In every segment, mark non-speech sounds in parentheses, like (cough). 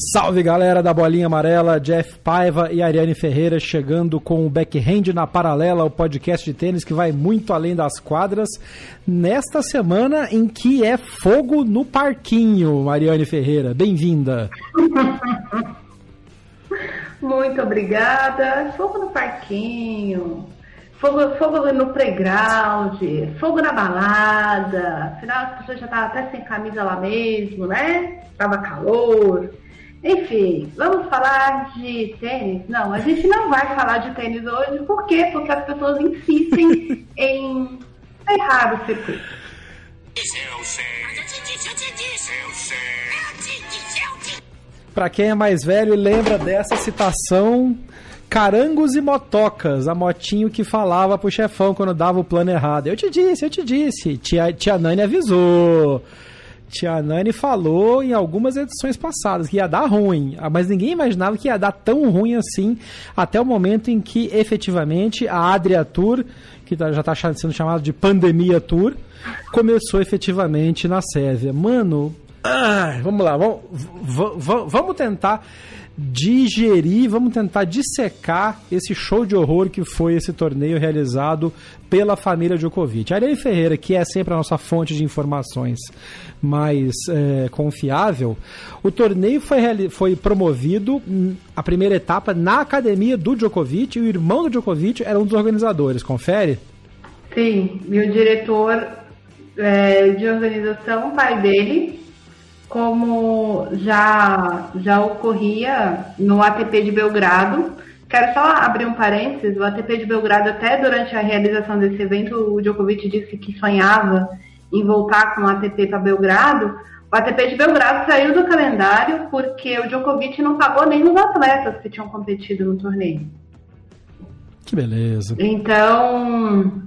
Salve galera da Bolinha Amarela, Jeff Paiva e Ariane Ferreira chegando com o Backhand na Paralela, o podcast de tênis que vai muito além das quadras, nesta semana em que é fogo no parquinho, Mariane Ferreira. Bem-vinda. (laughs) Muito obrigada. Fogo no parquinho. Fogo, fogo no playground, fogo na balada. Afinal, as pessoas já estavam até sem camisa lá mesmo, né? Tava calor. Enfim, vamos falar de tênis? Não, a gente não vai falar de tênis hoje. Por quê? Porque as pessoas insistem (laughs) em errar o circuito. Eu sei. Eu sei. Pra quem é mais velho e lembra dessa citação, Carangos e Motocas, a motinho que falava pro chefão quando dava o plano errado. Eu te disse, eu te disse. Tia, tia Nani avisou. Tia Nani falou em algumas edições passadas que ia dar ruim, mas ninguém imaginava que ia dar tão ruim assim até o momento em que efetivamente a Adria Tour, que tá, já está sendo chamada de Pandemia Tour, começou efetivamente na Sérvia. Mano, ah, vamos lá, vamos, vamos tentar digerir, vamos tentar dissecar esse show de horror que foi esse torneio realizado pela família Djokovic. A Ariane Ferreira, que é sempre a nossa fonte de informações mais é, confiável, o torneio foi, foi promovido, hum, a primeira etapa, na academia do Djokovic, e o irmão do Djokovic era um dos organizadores, confere? Sim, e o diretor é, de organização, pai dele, como já, já ocorria no ATP de Belgrado. Quero só abrir um parênteses, o ATP de Belgrado, até durante a realização desse evento, o Djokovic disse que sonhava em voltar com o ATP para Belgrado. O ATP de Belgrado saiu do calendário porque o Djokovic não pagou nem os atletas que tinham competido no torneio. Que beleza. Então,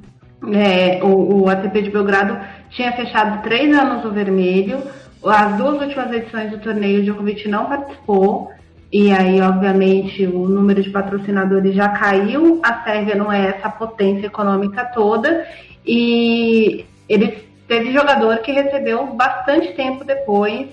é, o, o ATP de Belgrado tinha fechado três anos no vermelho, as duas últimas edições do torneio, o Djokovic não participou. E aí, obviamente, o número de patrocinadores já caiu. A Sérvia não é essa potência econômica toda. E ele teve jogador que recebeu bastante tempo depois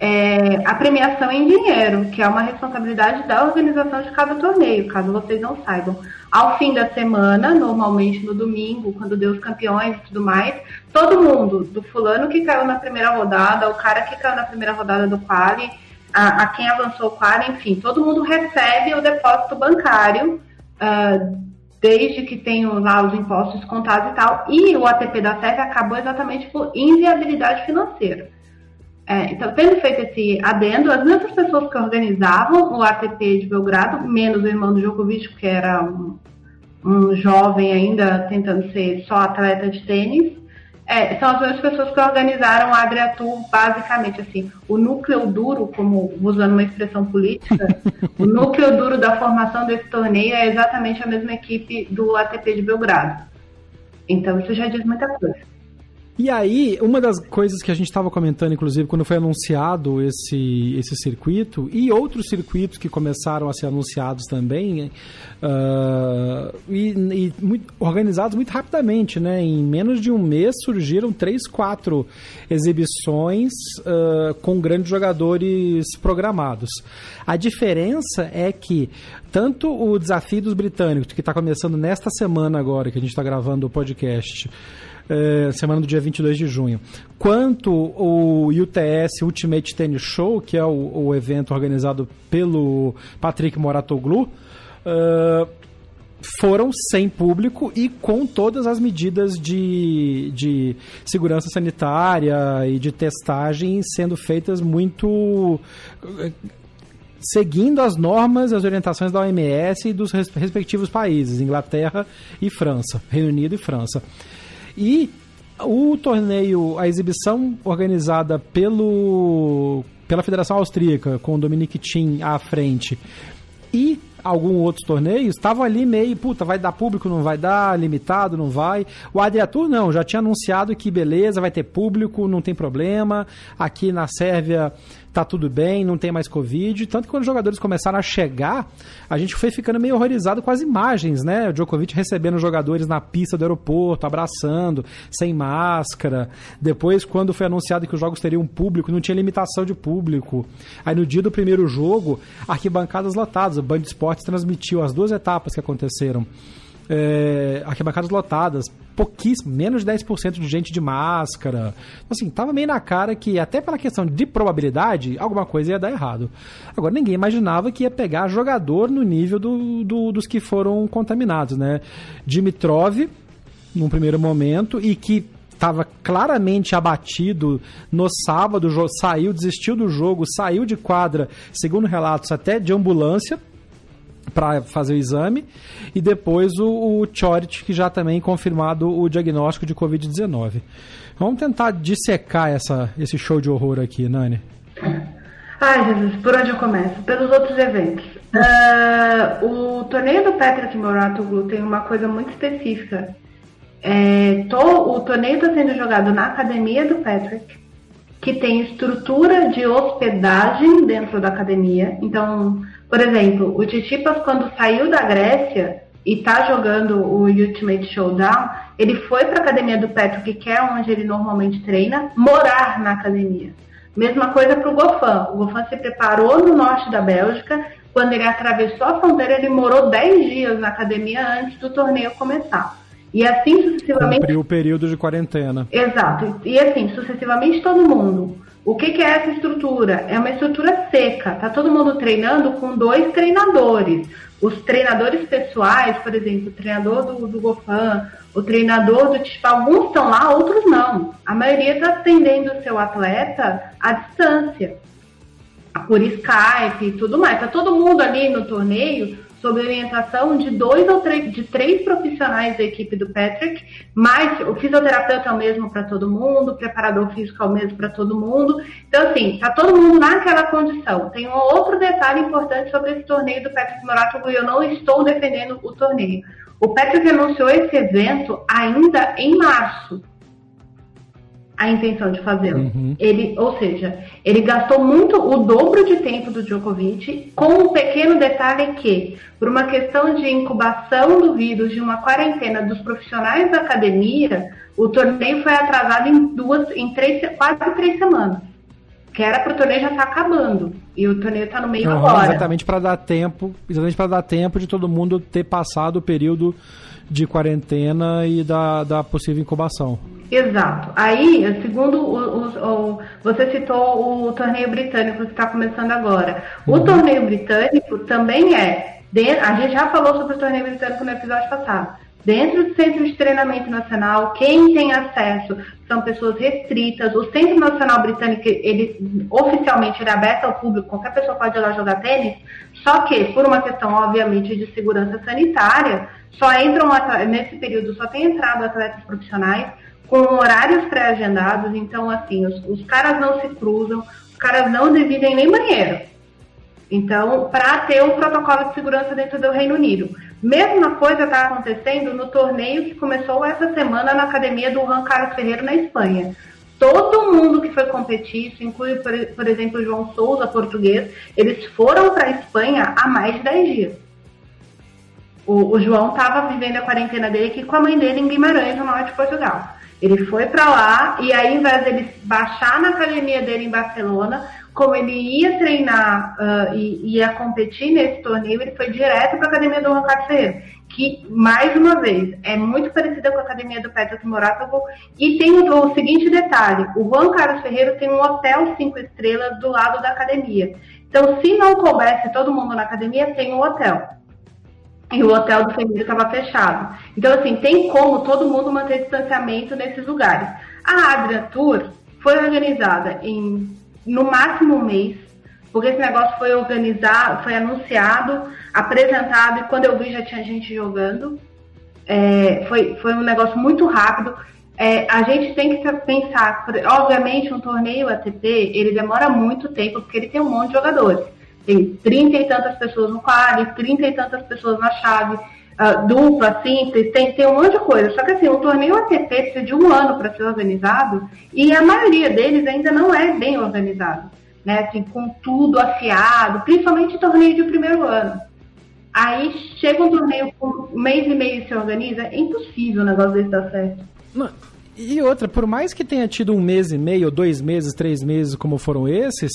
é, a premiação em dinheiro, que é uma responsabilidade da organização de cada torneio, caso vocês não saibam. Ao fim da semana, normalmente no domingo, quando deu os campeões e tudo mais, todo mundo, do fulano que caiu na primeira rodada, o cara que caiu na primeira rodada do quali, a, a quem avançou o quali, enfim, todo mundo recebe o depósito bancário, uh, desde que tenham lá os impostos contados e tal. E o ATP da Sérvia acabou exatamente por inviabilidade financeira. É, então, tendo feito esse adendo, as mesmas pessoas que organizavam o ATP de Belgrado, menos o irmão do Djokovic, que era um, um jovem ainda tentando ser só atleta de tênis, é, são as mesmas pessoas que organizaram a Adria Tour, basicamente assim. O núcleo duro, como usando uma expressão política, (laughs) o núcleo duro da formação desse torneio é exatamente a mesma equipe do ATP de Belgrado. Então isso já diz muita coisa. E aí, uma das coisas que a gente estava comentando, inclusive, quando foi anunciado esse, esse circuito, e outros circuitos que começaram a ser anunciados também, uh, e, e muito, organizados muito rapidamente, né? Em menos de um mês surgiram três, quatro exibições uh, com grandes jogadores programados. A diferença é que tanto o desafio dos britânicos, que está começando nesta semana agora, que a gente está gravando o podcast, é, semana do dia 22 de junho, quanto o UTS Ultimate Tennis Show, que é o, o evento organizado pelo Patrick Moratoglu, uh, foram sem público e com todas as medidas de, de segurança sanitária e de testagem sendo feitas muito seguindo as normas e as orientações da OMS e dos respectivos países, Inglaterra e França, Reino Unido e França. E o torneio, a exibição organizada pelo, pela Federação Austríaca, com o Dominic Thiem à frente, e alguns outros torneios, estavam ali meio, puta, vai dar público, não vai dar, limitado, não vai. O Adriatur não, já tinha anunciado que beleza, vai ter público, não tem problema. Aqui na Sérvia tá tudo bem, não tem mais Covid. Tanto que quando os jogadores começaram a chegar, a gente foi ficando meio horrorizado com as imagens, né? O Djokovic recebendo os jogadores na pista do aeroporto, abraçando, sem máscara. Depois, quando foi anunciado que os jogos teriam público, não tinha limitação de público. Aí no dia do primeiro jogo, arquibancadas lotadas. O Band Esportes transmitiu as duas etapas que aconteceram é, arquibancadas lotadas, pouquíssimo, menos de 10% de gente de máscara. Assim, tava meio na cara que, até pela questão de probabilidade, alguma coisa ia dar errado. Agora, ninguém imaginava que ia pegar jogador no nível do, do dos que foram contaminados, né? Dimitrov, num primeiro momento, e que estava claramente abatido no sábado, saiu, desistiu do jogo, saiu de quadra, segundo relatos, até de ambulância para fazer o exame, e depois o, o Chorit, que já também confirmado o diagnóstico de Covid-19. Vamos tentar dissecar essa, esse show de horror aqui, Nani. Ai, Jesus, por onde eu começo? Pelos outros eventos. Uh, o torneio do Patrick Moratoglu tem uma coisa muito específica. É, to, o torneio está sendo jogado na academia do Patrick, que tem estrutura de hospedagem dentro da academia. Então, por exemplo, o Titipas, quando saiu da Grécia e está jogando o Ultimate Showdown, ele foi para a academia do Patrick, que é onde ele normalmente treina, morar na academia. Mesma coisa para o Gofan. O Gofan se preparou no norte da Bélgica. Quando ele atravessou a fronteira, ele morou 10 dias na academia antes do torneio começar. E assim sucessivamente. Cumpriu o período de quarentena. Exato. E assim, sucessivamente todo mundo. O que, que, é essa estrutura? É uma estrutura seca. Tá todo mundo treinando com dois treinadores. Os treinadores pessoais, por exemplo, o treinador do, do Gofan, o treinador do tipo, alguns estão lá, outros não. A maioria está atendendo o seu atleta à distância, por Skype e tudo mais. Tá todo mundo ali no torneio sob orientação de dois ou três, de três profissionais da equipe do Patrick, mas o fisioterapeuta é o mesmo para todo mundo, o preparador físico é o mesmo para todo mundo. Então, assim, tá todo mundo naquela condição. Tem um outro detalhe importante sobre esse torneio do Patrick Morato, e eu não estou defendendo o torneio. O Patrick anunciou esse evento ainda em março a intenção de fazê-lo. Uhum. Ele, ou seja, ele gastou muito o dobro de tempo do Djokovic, com um pequeno detalhe que, por uma questão de incubação do vírus, de uma quarentena dos profissionais da academia, o torneio foi atrasado em duas, em três, quase três semanas. Que era para o torneio já estar tá acabando. E o torneio está no meio uhum, agora. Exatamente para dar tempo, exatamente para dar tempo de todo mundo ter passado o período de quarentena e da, da possível incubação. Exato. Aí, segundo o, o, o, você citou o torneio britânico que está começando agora. O uhum. torneio britânico também é. a gente já falou sobre o torneio britânico no episódio passado. Dentro do Centro de Treinamento Nacional, quem tem acesso são pessoas restritas. O Centro Nacional Britânico, ele oficialmente ele é aberto ao público, qualquer pessoa pode ir lá jogar tênis, só que, por uma questão, obviamente, de segurança sanitária, só entram nesse período, só tem entrado atletas profissionais com horários pré-agendados, então assim, os, os, caras não se cruzam, os caras não dividem nem banheiro. Então, para ter um protocolo de segurança dentro do Reino Unido. Mesma coisa está acontecendo no torneio que começou essa semana na academia do Juan Carlos Ferreira na Espanha. Todo mundo que foi competir, isso inclui, por, por exemplo, o João Souza, português, eles foram para a Espanha há mais de 10 dias. O, o João estava vivendo a quarentena dele aqui com a mãe dele em Guimarães, no norte de Portugal. Ele foi para lá e aí, ao invés dele baixar na academia dele em Barcelona, como ele ia treinar uh, e ia competir nesse torneio, ele foi direto para a academia do Juan Ferreira, que, mais uma vez, é muito parecida com a academia do Petros Morátovo. E tem o, o, seguinte detalhe: o Juan Carlos Ferreira tem um hotel cinco estrelas do lado da academia. Então, se não coubesse todo mundo na academia, tem um hotel. E o hotel do Feminino estava fechado. Então, assim, tem como todo mundo manter distanciamento nesses lugares. A Adria Tour foi organizada em, no máximo um mês, porque esse negócio foi organizado, foi anunciado, apresentado, e quando eu vi já tinha gente jogando. É, foi, foi um negócio muito rápido. É, a gente tem que pensar, obviamente, um torneio ATP, ele demora muito tempo, porque ele tem um monte de jogadores. Tem trinta e tantas pessoas no quadro, trinta e tantas pessoas na chave, uh, dupla, simples, tem, tem um monte de coisa. Só que assim, o torneio ATP precisa de um ano para ser organizado, e a maioria deles ainda não é bem organizado. Né, assim, com tudo afiado, principalmente torneio de primeiro ano. Aí chega um torneio com um mês e meio e se organiza, é impossível o negócio desse dar certo. Não, e outra, por mais que tenha tido um mês e meio, dois meses, três meses, como foram esses,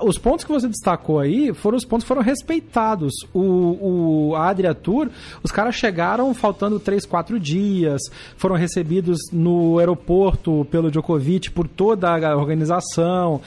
os pontos que você destacou aí foram os pontos que foram respeitados. O, o a Adria Tour, os caras chegaram faltando três, quatro dias, foram recebidos no aeroporto pelo Djokovic por toda a organização,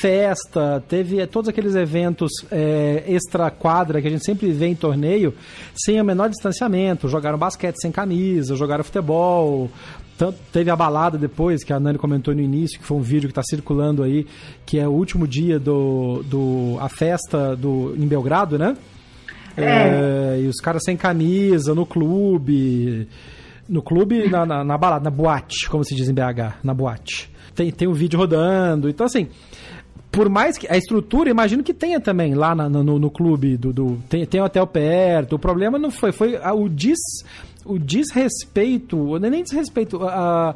festa, teve todos aqueles eventos é, extra-quadra que a gente sempre vê em torneio, sem o menor distanciamento, jogaram basquete sem camisa, jogaram futebol, tanto, teve a balada depois, que a Nani comentou no início, que foi um vídeo que está circulando aí, que é o último dia do, do a festa do, em Belgrado, né? É. É, e os caras sem camisa, no clube. No clube, na, na, na, balada, na boate, como se diz em BH, na boate. Tem, tem um vídeo rodando. Então, assim, por mais que a estrutura, imagino que tenha também lá na, no, no, clube do, do tem, tem um hotel perto. O problema não foi, foi o dis o desrespeito, não é nem desrespeito, a,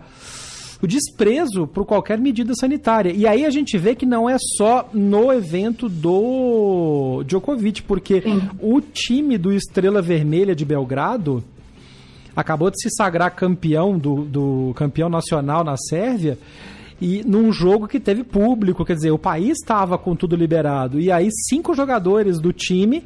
o desprezo por qualquer medida sanitária. E aí a gente vê que não é só no evento do Djokovic, porque Sim. o time do Estrela Vermelha de Belgrado acabou de se sagrar campeão do, do campeão nacional na Sérvia e num jogo que teve público, quer dizer, o país estava com tudo liberado. E aí cinco jogadores do time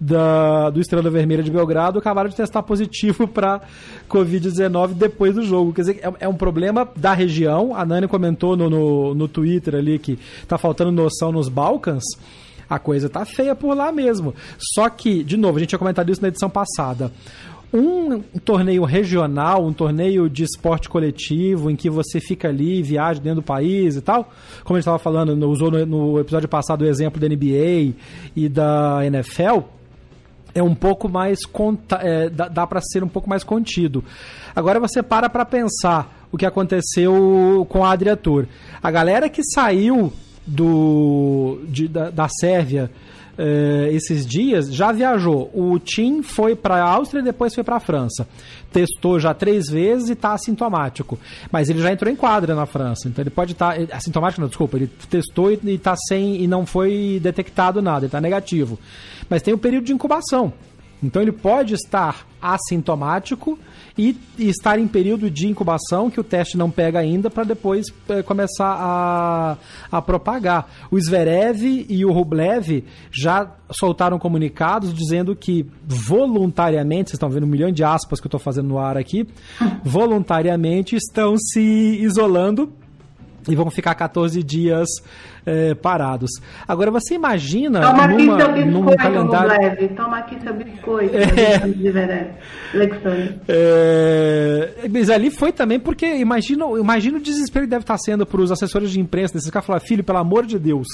da, do Estrela Vermelha de Belgrado acabaram de testar positivo (laughs) para Covid-19 depois do jogo. Quer dizer, é, é, um problema da região. A Nani comentou no, no, no Twitter ali que tá faltando noção nos Balcãs a coisa tá feia por lá mesmo. Só que, de novo, a gente tinha comentado isso na edição passada. Um torneio regional, um torneio de esporte coletivo, em que você fica ali, viaja dentro do país e tal, como a gente estava falando, usou no, no episódio passado o exemplo da NBA e da NFL, é um pouco mais conta, é, dá, dá para ser um pouco mais contido. Agora você para para pensar o que aconteceu com a Adria Tour. A galera que saiu do de, da, da Sérvia é, esses dias já viajou. O Tim foi para a Áustria e depois foi para a França. Testou já três vezes e está assintomático. Mas ele já entrou em quadra na França. Então ele pode estar. Tá, assintomático, não, desculpa. Ele testou e está sem. e não foi detectado nada, ele está negativo mas tem o período de incubação. Então ele pode estar assintomático e, e, estar em período de incubação que o teste não pega ainda para depois é, começar a, a propagar. O Zverev e o Rublev já soltaram comunicados dizendo que voluntariamente, vocês estão vendo um milhão de aspas que eu estou fazendo no ar aqui, voluntariamente estão se isolando e vão ficar 14 dias é, parados. Agora você imagina Toma numa, aqui seu biscoito, num calendário leve. Toma aqui seu biscoito, é... é... Mas ali foi também porque imagina, imagina o desespero que deve estar sendo para os assessores de imprensa desses caras falar, filho, pelo amor de Deus,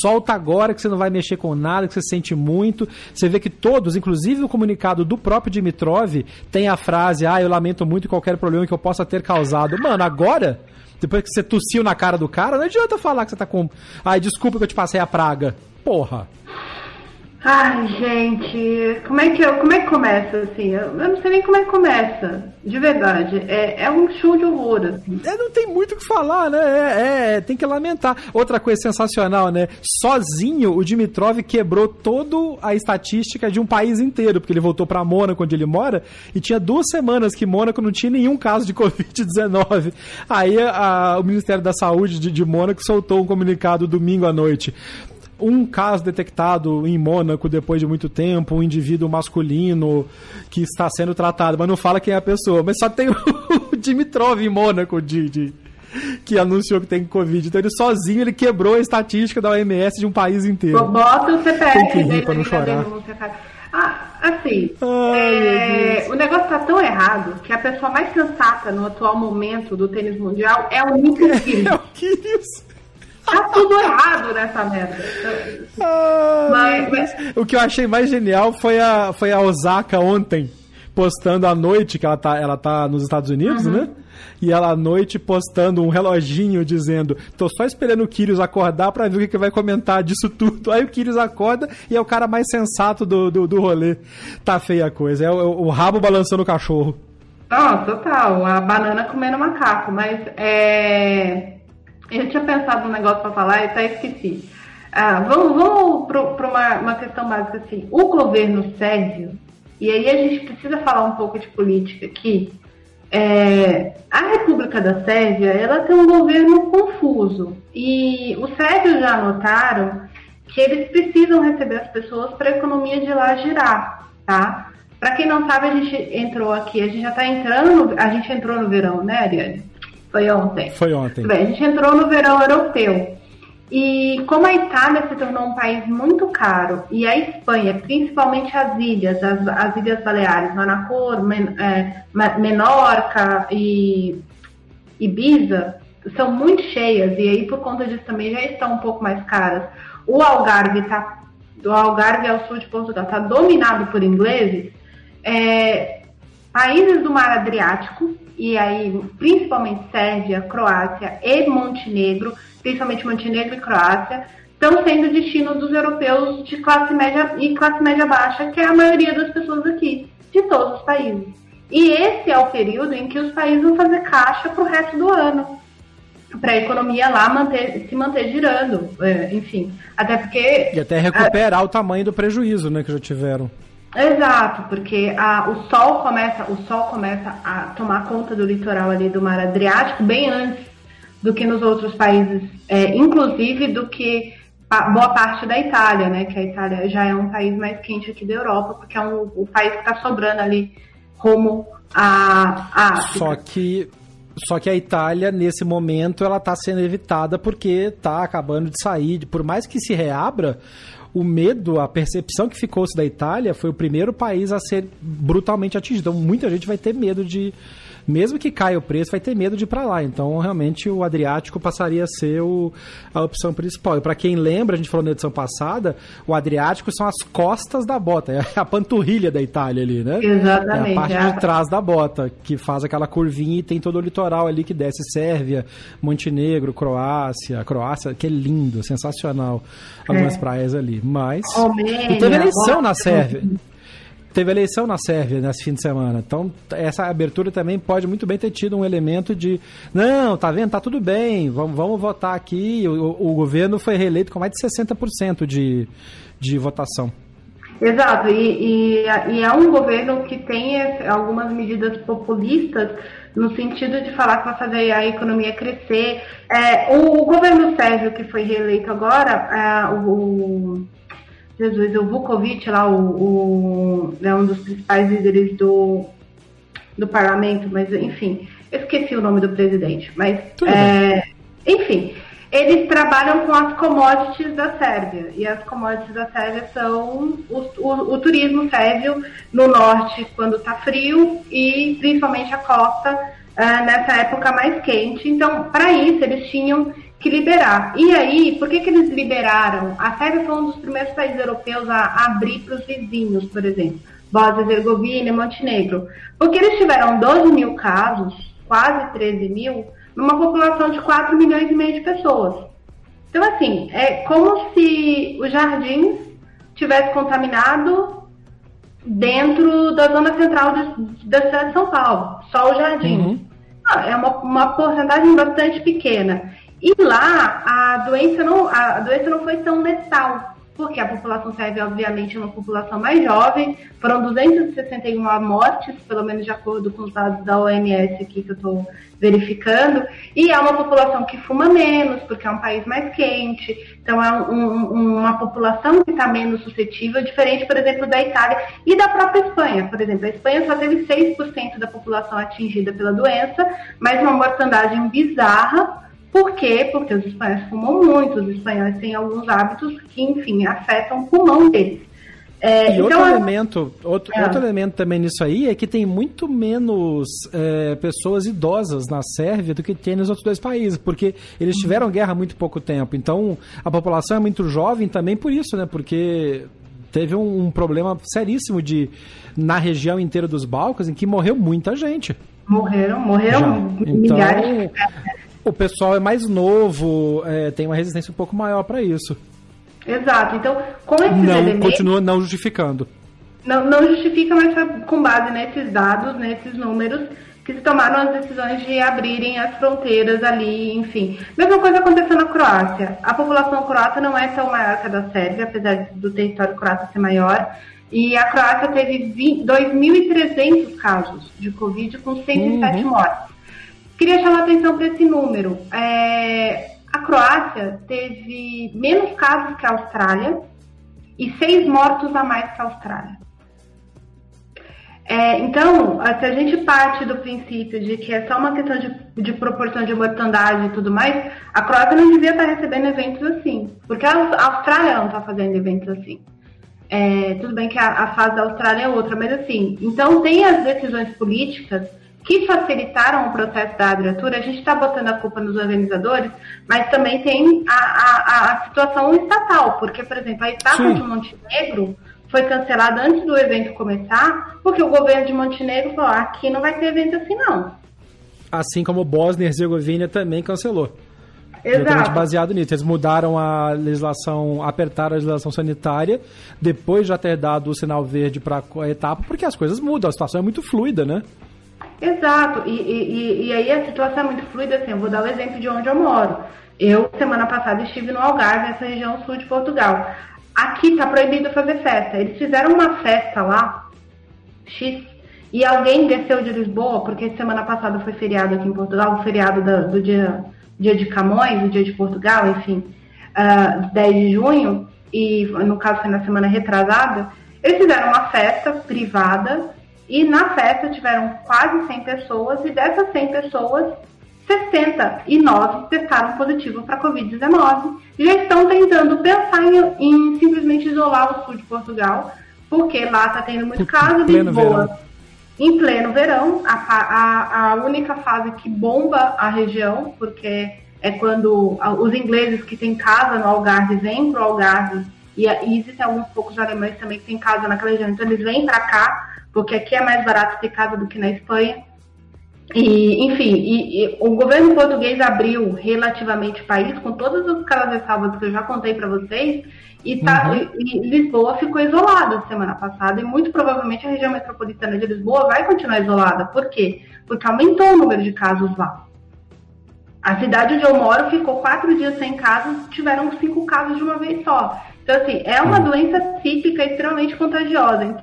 solta agora que você não vai mexer com nada, que você sente muito. Você vê que todos, inclusive o comunicado do próprio Dimitrov, tem a frase: Ah, eu lamento muito qualquer problema que eu possa ter causado. Mano, agora depois que você tossiu na cara do cara, não adianta falar que você tá com. Ai, desculpa que eu te passei a praga. Porra. Ai, gente, como é que eu, como é que começa assim? Eu, não sei nem como é que começa, de verdade. É, é um show de horror, assim. É, não tem muito o que falar, né? É, é, tem que lamentar. Outra coisa sensacional, né? Sozinho, o Dimitrov quebrou toda a estatística de um país inteiro, porque ele voltou para Mônaco, onde ele mora, e tinha duas semanas que Mônaco não tinha nenhum caso de (laughs) Covid-19. Aí a, o Ministério da Saúde de, de Mônaco soltou um comunicado domingo à noite um caso detectado em Mônaco depois de muito tempo, um indivíduo masculino que está sendo tratado, mas não fala quem é a pessoa. Mas só tem (laughs) o Dimitrov em Mônaco de, de, que anunciou que tem Covid. Então ele sozinho ele quebrou a estatística da OMS de um país inteiro. Bota o CPF tem que rir pra não chorar. Ah, Assim, Ai, é, o negócio tá tão errado que a pessoa mais sensata no atual momento do tênis mundial é o (laughs) Nick Kyrgios. é o Kyrgios. Tá tudo errado nessa merda. Ah, mas, mas... O que eu achei mais genial foi a, foi a Osaka ontem, postando à noite, que ela tá, ela tá nos Estados Unidos, uhum. né? E ela à noite postando um reloginho dizendo: tô só esperando o Kyrgios acordar pra ver o que, que vai comentar disso tudo. Aí o Kyrgios acorda e é o cara mais sensato do, do, do rolê. Tá feia a coisa. É o, o rabo balançando o cachorro. Não, total. A banana comendo macaco. Mas é eu tinha pensado um negócio para falar e até esqueci. Ah, vamos vamos para uma, uma questão básica assim. O governo sérvio, e aí a gente precisa falar um pouco de política aqui. É, a República da Sérvia ela tem um governo confuso e os sérvios já notaram que eles precisam receber as pessoas para a economia de lá girar, tá? Para quem não sabe, a gente entrou aqui, a gente já está entrando, a gente entrou no verão, né, Ariane? Foi ontem. Foi ontem. Bem, a gente entrou no verão europeu. E como a Itália se tornou um país muito caro, e a Espanha, principalmente as ilhas, as, as Ilhas Baleares, Manacor, Men, é, Menorca e Ibiza, são muito cheias, e aí por conta disso também já estão um pouco mais caras. O Algarve tá, do Algarve ao sul de Portugal está dominado por ingleses. É, países do Mar Adriático, e aí principalmente Sérvia, Croácia e Montenegro, principalmente Montenegro e Croácia, estão sendo destino dos europeus de classe média e classe média baixa, que é a maioria das pessoas aqui, de todos os países. E esse é o período em que os países vão fazer caixa para o resto do ano, para a economia lá manter, se manter girando, é, enfim. Até porque. E até recuperar a... o tamanho do prejuízo né, que já tiveram. Exato, porque a, o sol começa, o sol começa a tomar conta do litoral ali do Mar Adriático bem antes do que nos outros países, é, inclusive do que a, boa parte da Itália, né? Que a Itália já é um país mais quente aqui da Europa, porque é um, o país que está sobrando ali rumo à, África. Só que só que a Itália, nesse momento, ela está sendo evitada porque está acabando de sair. Por mais que se reabra, o medo, a percepção que ficou-se da Itália foi o primeiro país a ser brutalmente atingido. Então, muita gente vai ter medo de. Mesmo que caia o preço, vai ter medo de ir para lá. Então, realmente, o Adriático passaria a ser o, a opção principal. E para quem lembra, a gente falou na edição passada, o Adriático são as costas da bota, é a panturrilha da Itália ali, né? Exatamente. É a parte é. de trás da bota, que faz aquela curvinha e tem todo o litoral ali que desce Sérvia, Montenegro, Croácia. Croácia, que é lindo, sensacional. Algumas é. praias ali. Mas. Romênia, e teve eleição na Sérvia. Teve eleição na Sérvia nesse fim de semana. Então, essa abertura também pode muito bem ter tido um elemento de. Não, tá vendo? Tá tudo bem, vamos, vamos votar aqui. O, o governo foi reeleito com mais de 60% de, de votação. Exato, e, e, e, é um governo que tem algumas medidas populistas no sentido de falar que vai fazer a economia crescer. É, o, o, governo sérvio que foi reeleito agora, é, o, Jesus, o Vukovic lá, o, o, é um dos principais líderes do, do parlamento, mas enfim, eu esqueci o nome do presidente, mas é, enfim, eles trabalham com as commodities da Sérvia. E as commodities da Sérvia são o, o, o turismo sérvio no norte, quando está frio, e principalmente a costa uh, nessa época mais quente. Então, para isso, eles tinham que liberar. E aí, por que, que eles liberaram? A Sérvia foi um dos primeiros países europeus a abrir para os vizinhos, por exemplo, Bósnia Herzegovina e Montenegro. Porque eles tiveram 12 mil casos, quase 13 mil, numa população de 4 milhões e meio de pessoas. Então, assim, é como se os jardins tivesse contaminado dentro da zona central de, da cidade de São Paulo, só o jardim. Uhum. Ah, é uma, uma porcentagem bastante pequena. E lá a doença não, a doença não foi tão letal porque a população serve, obviamente, uma população mais jovem. Foram 261 mortes, pelo menos de acordo com os dados da OMS aqui que eu estou verificando. E é uma população que fuma menos, porque é um país mais quente. Então, é um, uma população que está menos suscetível, diferente, por exemplo, da Itália e da própria Espanha. Por exemplo, a Espanha só teve 6% da população atingida pela doença, mas uma mortandade bizarra por quê? Porque os espanhóis fumam muito, os espanhóis têm alguns hábitos que, enfim, afetam o pulmão deles. É, e então, outro elemento, outro, é. outro elemento também nisso aí é que tem muito menos é, pessoas idosas na Sérvia do que tem nos outros dois países, porque eles tiveram guerra há muito pouco tempo. Então a população é muito jovem também por isso, né? Porque teve um, um problema seríssimo de na região inteira dos Balcãs em que morreu muita gente. Morreram, morreram então, milhares. O pessoal é mais novo, é, tem uma resistência um pouco maior para isso. Exato. Então, com esses não, elementos... Continua não justificando. Não, não justifica, mas com base nesses dados, nesses números, que se tomaram as decisões de abrirem as fronteiras ali, enfim. Mesma coisa aconteceu na Croácia. A população croata não é tão maior que a da Sérvia, apesar do território croata ser maior. E a Croácia teve 2.300 casos de Covid com 107 uhum. mortes. Queria chamar atenção para esse número. É, a Croácia teve menos casos que a Austrália e seis mortos a mais que a Austrália. É, então, se a gente parte do princípio de que é só uma questão de, de proporção de mortandade e tudo mais, a Croácia não devia estar recebendo eventos assim, porque a Austrália não está fazendo eventos assim. É, tudo bem que a, a fase da Austrália é outra, mas assim, então tem as decisões políticas que facilitaram o processo da abertura, a gente está botando a culpa nos organizadores, mas também tem a, a, a situação estatal, porque, por exemplo, a etapa Sim. de Montenegro foi cancelada antes do evento começar, porque o governo de Montenegro falou: ah, aqui não vai ter evento assim, não. Assim como Bósnia e Herzegovina também cancelou. Exato. baseado nisso. Eles mudaram a legislação, apertaram a legislação sanitária, depois de já ter dado o sinal verde para a etapa, porque as coisas mudam, a situação é muito fluida, né? Exato, e, e, e aí a situação é muito fluida, assim, eu vou dar o exemplo de onde eu moro. Eu, semana passada, estive no Algarve, nessa região sul de Portugal. Aqui está proibido fazer festa. Eles fizeram uma festa lá, X, e alguém desceu de Lisboa, porque semana passada foi feriado aqui em Portugal, o feriado do, do dia, dia de Camões, o dia de Portugal, enfim, uh, ah, 10 de junho, e no caso foi na semana retrasada, eles fizeram uma festa privada e na festa tiveram quase 100 pessoas e dessas 100 pessoas, 69 testaram positivo para Covid-19. Já estão tentando pensar em, em, simplesmente isolar o sul de Portugal, porque lá está tendo muito caso, Lisboa. Em pleno verão, a, a, a única fase que bomba a região, porque é quando os ingleses que têm casa no Algarve vêm para o Algarve, e, e existem alguns poucos alemães também que têm casa naquela região, então eles vêm para cá porque aqui é mais barato ter casa do que na Espanha. E, enfim, e, e o governo português abriu relativamente o país, com todas as caras ressalvas que eu já contei para vocês, e, tá, uhum. e, e, Lisboa ficou isolada semana passada, e muito provavelmente a região metropolitana de Lisboa vai continuar isolada. Por quê? Porque aumentou o número de casos lá. A cidade onde eu moro ficou quatro dias sem casos, tiveram cinco casos de uma vez só. Então, assim, é uma uhum. doença típica extremamente contagiosa.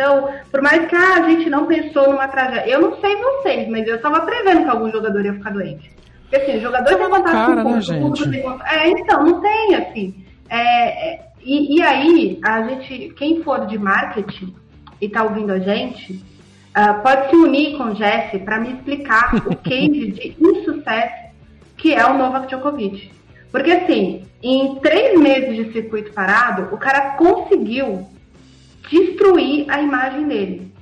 Então, por mais que ah, a gente não pensou numa tragédia, eu não sei vocês, mas eu estava prevendo que algum jogador ia ficar doente. Porque assim, o jogador tem contato cara, com o né, É, então, não tem, assim. É, é, e, e, aí, a gente, quem for de marketing e está ouvindo a gente, uh, pode se unir com o Jesse para me explicar o (laughs) case de insucesso que é o Novak Djokovic. Porque assim, em três meses de circuito parado, o cara conseguiu destruir a imagem dele.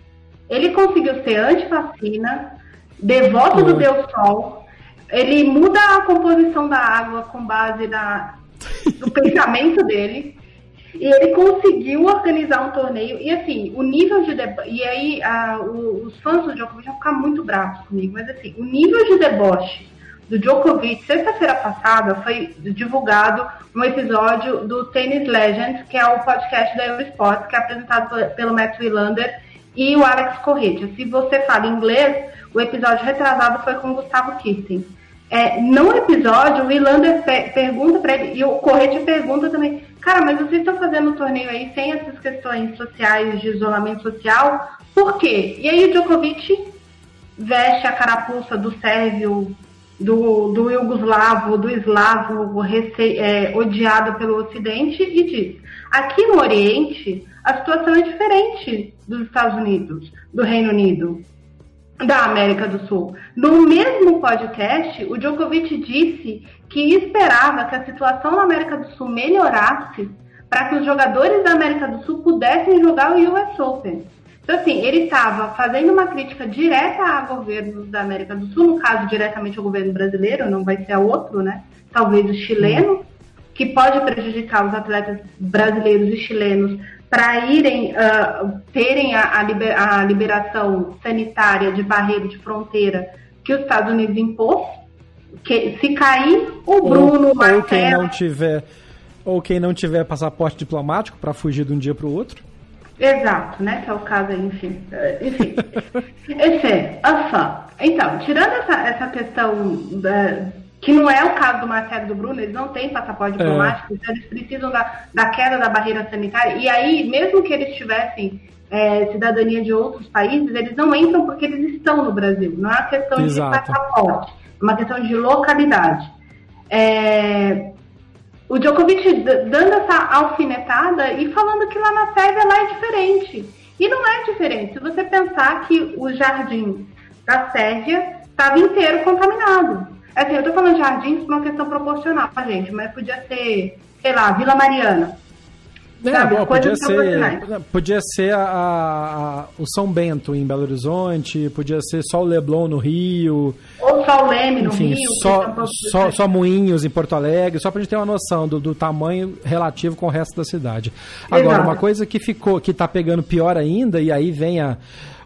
Ele conseguiu ser antivacina, devoto do Deus Sol, ele muda a composição da água com base na, no (laughs) pensamento dele. E ele conseguiu organizar um torneio. E assim, o nível de deboche. E aí, a, o, os fãs do Djokovic vão ficar muito bravos comigo. Mas assim, o nível de deboche do Djokovic, sexta-feira passada, foi divulgado um episódio do Tennis Legends, que é o podcast da Eurosport, que é apresentado pelo Matt Wilander e o Alex Correia. Se você fala inglês, o episódio retrasado foi com o Gustavo Kirsten. É, no episódio, o Wilander pergunta para ele, e o Correia pergunta também, cara, mas vocês estão fazendo um torneio aí sem essas questões sociais de isolamento social, por quê? E aí o Djokovic veste a carapuça do sérvio do, do iugoslavo, do eslavo rece, é, odiado pelo Ocidente e diz: aqui no Oriente a situação é diferente dos Estados Unidos, do Reino Unido, da América do Sul. No mesmo podcast, o Djokovic disse que esperava que a situação na América do Sul melhorasse para que os jogadores da América do Sul pudessem jogar o US Open. Então, assim, ele estava fazendo uma crítica direta a governos da América do Sul, no caso, diretamente ao governo brasileiro, não vai ser a outro, né? Talvez o chileno, que pode prejudicar os atletas brasileiros e chilenos para irem uh, terem a, a, liber, a, liberação sanitária de barreira de fronteira que os Estados Unidos impôs. Que, se cair, o Bruno, ou, ou quem não tiver ou quem não tiver passaporte diplomático para fugir de um dia para o outro. Exato, né? Que é o caso aí, enfim. É, enfim. (laughs) Esse, assim, então, tirando essa, essa questão da, que não é o caso do Marcelo e do Bruno, eles não têm passaporte é. diplomático, é. então eles precisam da, da queda da barreira sanitária. E aí, mesmo que eles tivessem é, cidadania de outros países, eles não entram porque eles estão no Brasil. Não é uma questão Exato. de passaporte, é uma questão de localidade. É, o Djokovic dando essa alfinetada e falando que lá na Sérvia lá é diferente. E não é diferente. Se você pensar que o jardim da Sérvia estava inteiro contaminado. Assim, eu tô falando jardins por uma questão proporcional, gente, mas podia ser, sei lá, Vila Mariana. É, bom, podia, ser, podia ser a, a, o São Bento em Belo Horizonte, podia ser só o Leblon no Rio. Ou só o Leme no enfim, Rio. Só, só, só Moinhos em Porto Alegre, só pra gente ter uma noção do, do tamanho relativo com o resto da cidade. Agora, Exato. uma coisa que ficou, que tá pegando pior ainda, e aí vem a.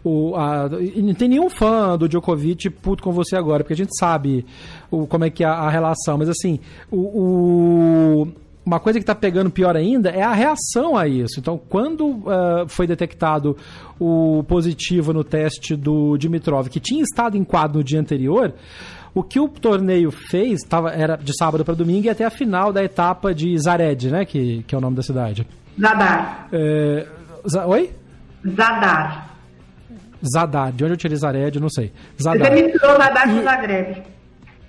O, a, não tem nenhum fã do Djokovic puto com você agora, porque a gente sabe o, como é que é a, a relação, mas assim, o, o uma coisa que está pegando pior ainda é a reação a isso. Então, quando uh, foi detectado o positivo no teste do Dimitrov, que tinha estado em quadro no dia anterior, o que o torneio fez tava, era de sábado para domingo e até a final da etapa de Zared, né? Que, que é o nome da cidade. Zadar. É, Oi? Zadar. Zadar. De onde eu tirei Zared, não sei. Zadar. Você misturou Zadar com Zagreb.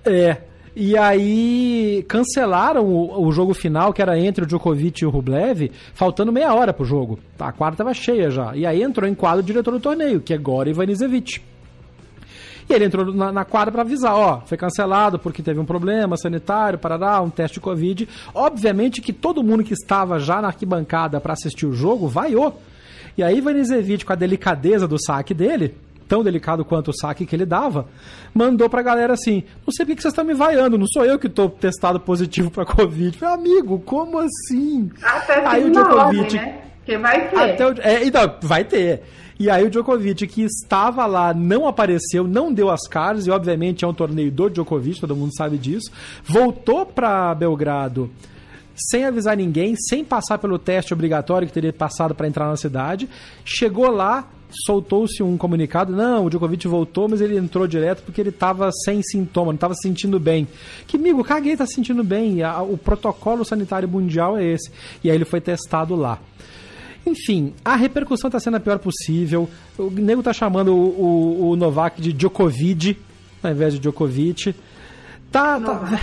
É. E aí cancelaram o, o, jogo final, que era entre o Djokovic e o Rublev, faltando meia hora pro jogo. A quadra tava cheia já. E aí entrou em quadro o diretor do torneio, que é Gori Ivanisevic. E ele entrou na, na quadra para avisar, ó, foi cancelado porque teve um problema sanitário, parará, um teste de Covid. Obviamente que todo mundo que estava já na arquibancada para assistir o jogo vaiou. E aí Ivanisevic, com a delicadeza do saque dele, tão delicado quanto o saque que ele dava, mandou pra galera assim: não sei por que vocês estão me vaiando, não sou eu que tô testado positivo pra Covid. Falei, amigo, como assim? Até Aí o Djokovic. Né? Que vai ter. Até o, é, então, vai ter. E aí o Djokovic, que estava lá, não apareceu, não deu as caras, e obviamente é um torneio do Djokovic, todo mundo sabe disso, voltou para Belgrado sem avisar ninguém, sem passar pelo teste obrigatório que teria passado para entrar na cidade, chegou lá, soltou-se um comunicado, não, o Djokovic voltou, mas ele entrou direto porque ele estava sem sintoma, não estava se sentindo bem. Que, amigo, caguei, tá se sentindo bem, o protocolo sanitário mundial é esse. E aí ele foi testado lá. Enfim, a repercussão está sendo a pior possível. O nego tá chamando o, o, o Novak de Djokovic, ao invés de Djokovic. Tá, tá.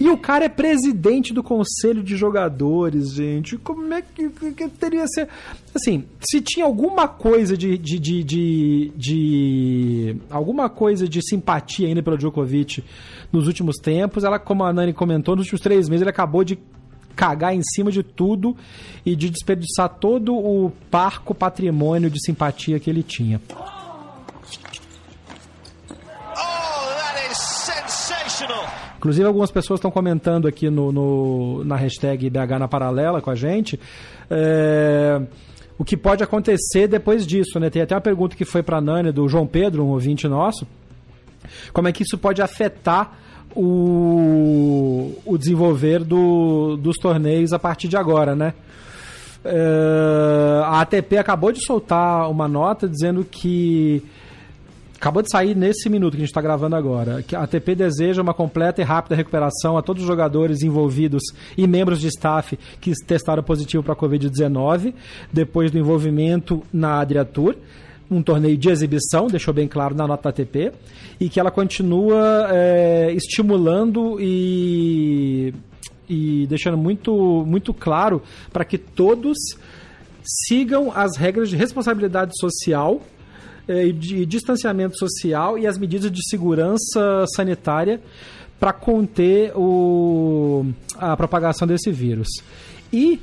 E o cara é presidente do conselho de jogadores, gente. Como é que, que, que teria ser. Assim, se tinha alguma coisa de, de, de, de, de. alguma coisa de simpatia ainda pelo Djokovic nos últimos tempos, ela, como a Nani comentou, nos últimos três meses ele acabou de cagar em cima de tudo e de desperdiçar todo o parco patrimônio de simpatia que ele tinha. Inclusive, algumas pessoas estão comentando aqui no, no, na hashtag BH na Paralela com a gente. É, o que pode acontecer depois disso, né? Tem até uma pergunta que foi para a Nani, do João Pedro, um ouvinte nosso. Como é que isso pode afetar o, o desenvolver do, dos torneios a partir de agora, né? É, a ATP acabou de soltar uma nota dizendo que Acabou de sair nesse minuto que a gente está gravando agora. A ATP deseja uma completa e rápida recuperação a todos os jogadores envolvidos e membros de staff que testaram positivo para a Covid-19 depois do envolvimento na Adriatur um torneio de exibição, deixou bem claro na nota ATP, e que ela continua é, estimulando e, e deixando muito, muito claro para que todos sigam as regras de responsabilidade social é, de distanciamento social e as medidas de segurança sanitária para conter o, a propagação desse vírus. E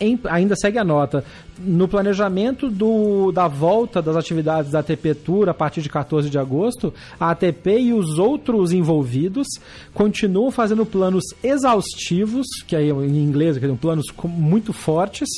em, ainda segue a nota. No planejamento do, da volta das atividades da ATP Tour a partir de 14 de agosto, a ATP e os outros envolvidos continuam fazendo planos exaustivos, que aí em inglês, que planos muito fortes,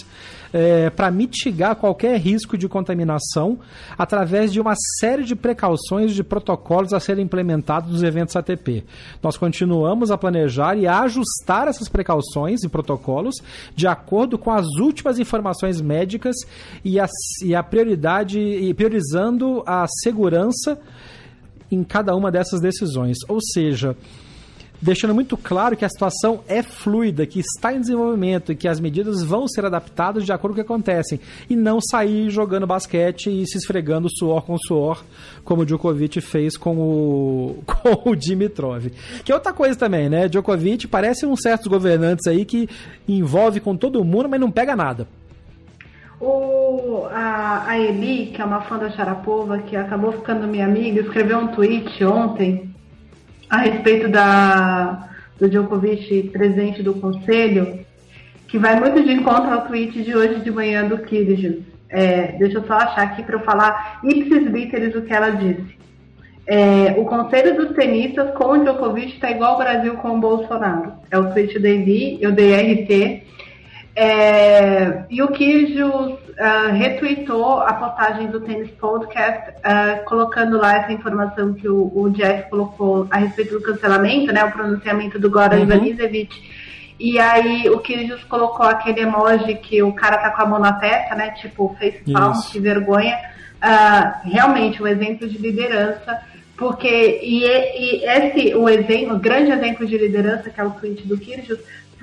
é, para mitigar qualquer risco de contaminação através de uma série de precauções de protocolos a serem implementados nos eventos ATP. Nós continuamos a planejar e a ajustar essas precauções e protocolos de acordo com as últimas informações médicas e a, e a prioridade e priorizando a segurança em cada uma dessas decisões. Ou seja, deixando muito claro que a situação é fluida, que está em desenvolvimento e que as medidas vão ser adaptadas de acordo com o que acontecem. E não sair jogando basquete e se esfregando suor com suor, como o Djokovic fez com o, (laughs) com o Dimitrov. Que é outra coisa também, né? Djokovic parece uns certos governantes aí que envolve com todo mundo, mas não pega nada. O, a, a Eli, que é uma fã da Sharapova, que acabou ficando minha amiga, escreveu um tweet ontem a respeito da, do Djokovic presidente do conselho, que vai muito de encontro ao tweet de hoje de manhã do Kyrgios. É, deixa eu só achar aqui para eu falar ipsis literis o que ela disse. É, o conselho dos tenistas com o Djokovic está igual ao Brasil com o Bolsonaro. É o tweet da Eli, eu dei RT. É, e o Kyrgios uh, retweetou a postagem do Tennis Podcast, uh, colocando lá essa informação que o, o, Jeff colocou a respeito do cancelamento, né, o pronunciamento do Goran uhum. Ivanisevic. E aí o Kyrgios colocou aquele emoji que o cara tá com a mão na testa, né, tipo, fez palm, que vergonha. Uh, realmente, um exemplo de liderança porque e, e, esse o exemplo, o grande exemplo de liderança que é o tweet do Kyrgios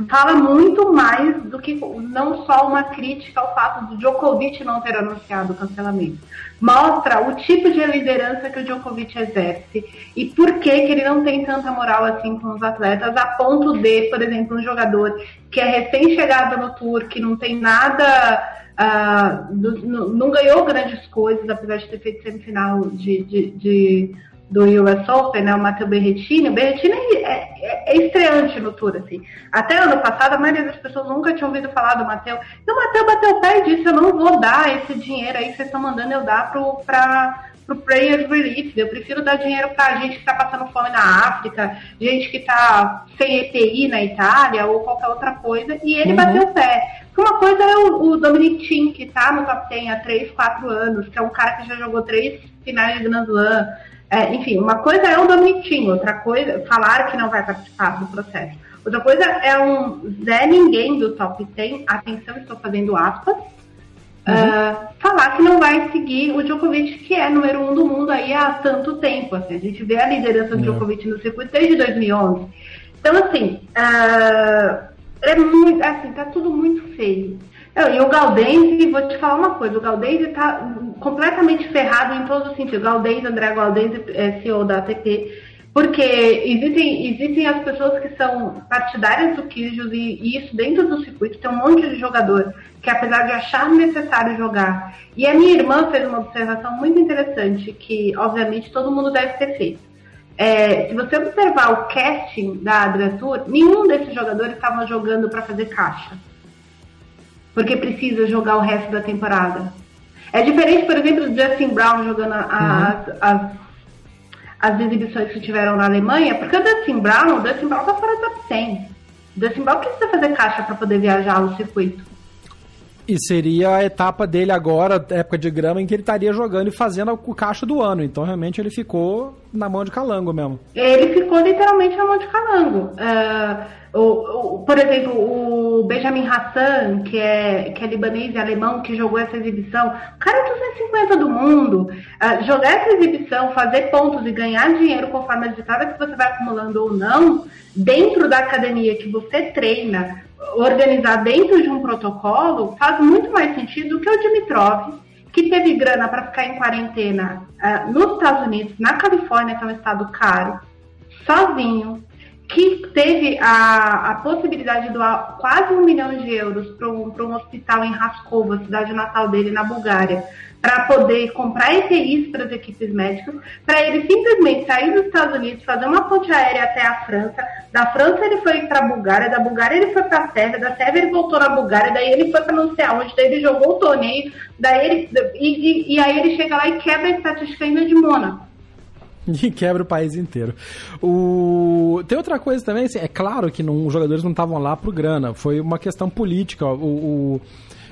fala muito mais do que não só uma crítica ao fato do Djokovic não ter anunciado o cancelamento. Mostra o tipo de liderança que o Djokovic exerce e por que, que ele não tem tanta moral assim com os atletas, a ponto de, por exemplo, um jogador que é recém-chegado no Tour, que não tem nada. Uh, do, não ganhou grandes coisas, apesar de ter feito semifinal de, de, de do US Open, né, o Matheus Berretini. O Berretini é, é, é, estreante no Tour, assim. Até ano passado, a maioria das pessoas nunca tinha ouvido falar do Matheus. E o Matheus bateu o pé e disse, eu não vou dar esse dinheiro aí que vocês estão mandando eu dar pro, pra, pro Players Relief. Eu prefiro dar dinheiro pra gente que tá passando fome na África, gente que tá sem EPI na Itália ou qualquer outra coisa. E ele uhum. bateu o pé. Uma coisa é o, o Dominic Thiem, que tá no top 10 há 3, 4 anos, que é um cara que já jogou três finais de Grand Slam é, enfim, uma coisa é o Dominitinho, outra coisa, falar que não vai participar do processo. Outra coisa é um Zé Ninguém do top 10, atenção, estou fazendo aspas, uhum. uh, falar que não vai seguir o Djokovic, que é número um do mundo aí há tanto tempo. Assim, a gente vê a liderança do uhum. Djokovic no circuito desde 2011. Então, assim, uh, é muito, assim, tá tudo muito feio. E o Galdense, vou te falar uma coisa, o Galdense está completamente ferrado em todos os sentidos. Galdense, André Galdense, é CEO da ATP, porque existem, existem as pessoas que são partidárias do Kyrgios e, e, isso dentro do circuito tem um monte de jogador que apesar de achar necessário jogar. E a minha irmã fez uma observação muito interessante que, obviamente, todo mundo deve ter feito. É, se você observar o casting da Adria Tour, nenhum desses jogadores estava jogando para fazer caixa porque precisa jogar o resto da temporada. É diferente, por exemplo, do Justin Brown jogando as, uhum. as, as, exibições que tiveram na Alemanha, porque o Justin Brown, o Justin Brown tá fora do top 100. O Justin Brown precisa fazer caixa para poder viajar no circuito. E seria a etapa dele agora, época de grama, em que ele estaria jogando e fazendo o caixa do ano. Então, realmente, ele ficou na mão de calango mesmo. Ele ficou literalmente na mão de calango. Uh, o, o, por exemplo, o Benjamin Hassan, que é, que é libanês e alemão, que jogou essa exibição, o cara é 250 do mundo. Uh, jogar essa exibição, fazer pontos e ganhar dinheiro conforme as vitórias que você vai acumulando ou não, dentro da academia que você treina, organizar dentro de um protocolo faz muito mais sentido do que o Dimitrov, que teve grana para ficar em quarentena uh, nos Estados Unidos, na Califórnia, que é um estado caro, sozinho, que teve a, a possibilidade de doar quase um milhão de euros para um, um hospital em Raskova, cidade natal dele, na Bulgária, para poder comprar EPIs para as equipes médicas, para ele simplesmente sair dos Estados Unidos, fazer uma ponte aérea até a França. Da França ele foi para a Bulgária, da Bulgária ele foi para a Sérvia, da Sérvia ele voltou na Bulgária, daí ele foi para não sei aonde, daí ele jogou o torneio, daí ele, e, e, e aí ele chega lá e quebra a estatística ainda de Mônaco. (laughs) E quebra o país inteiro. O... Tem outra coisa também, assim, é claro que não, os jogadores não estavam lá pro grana, foi uma questão política. o, o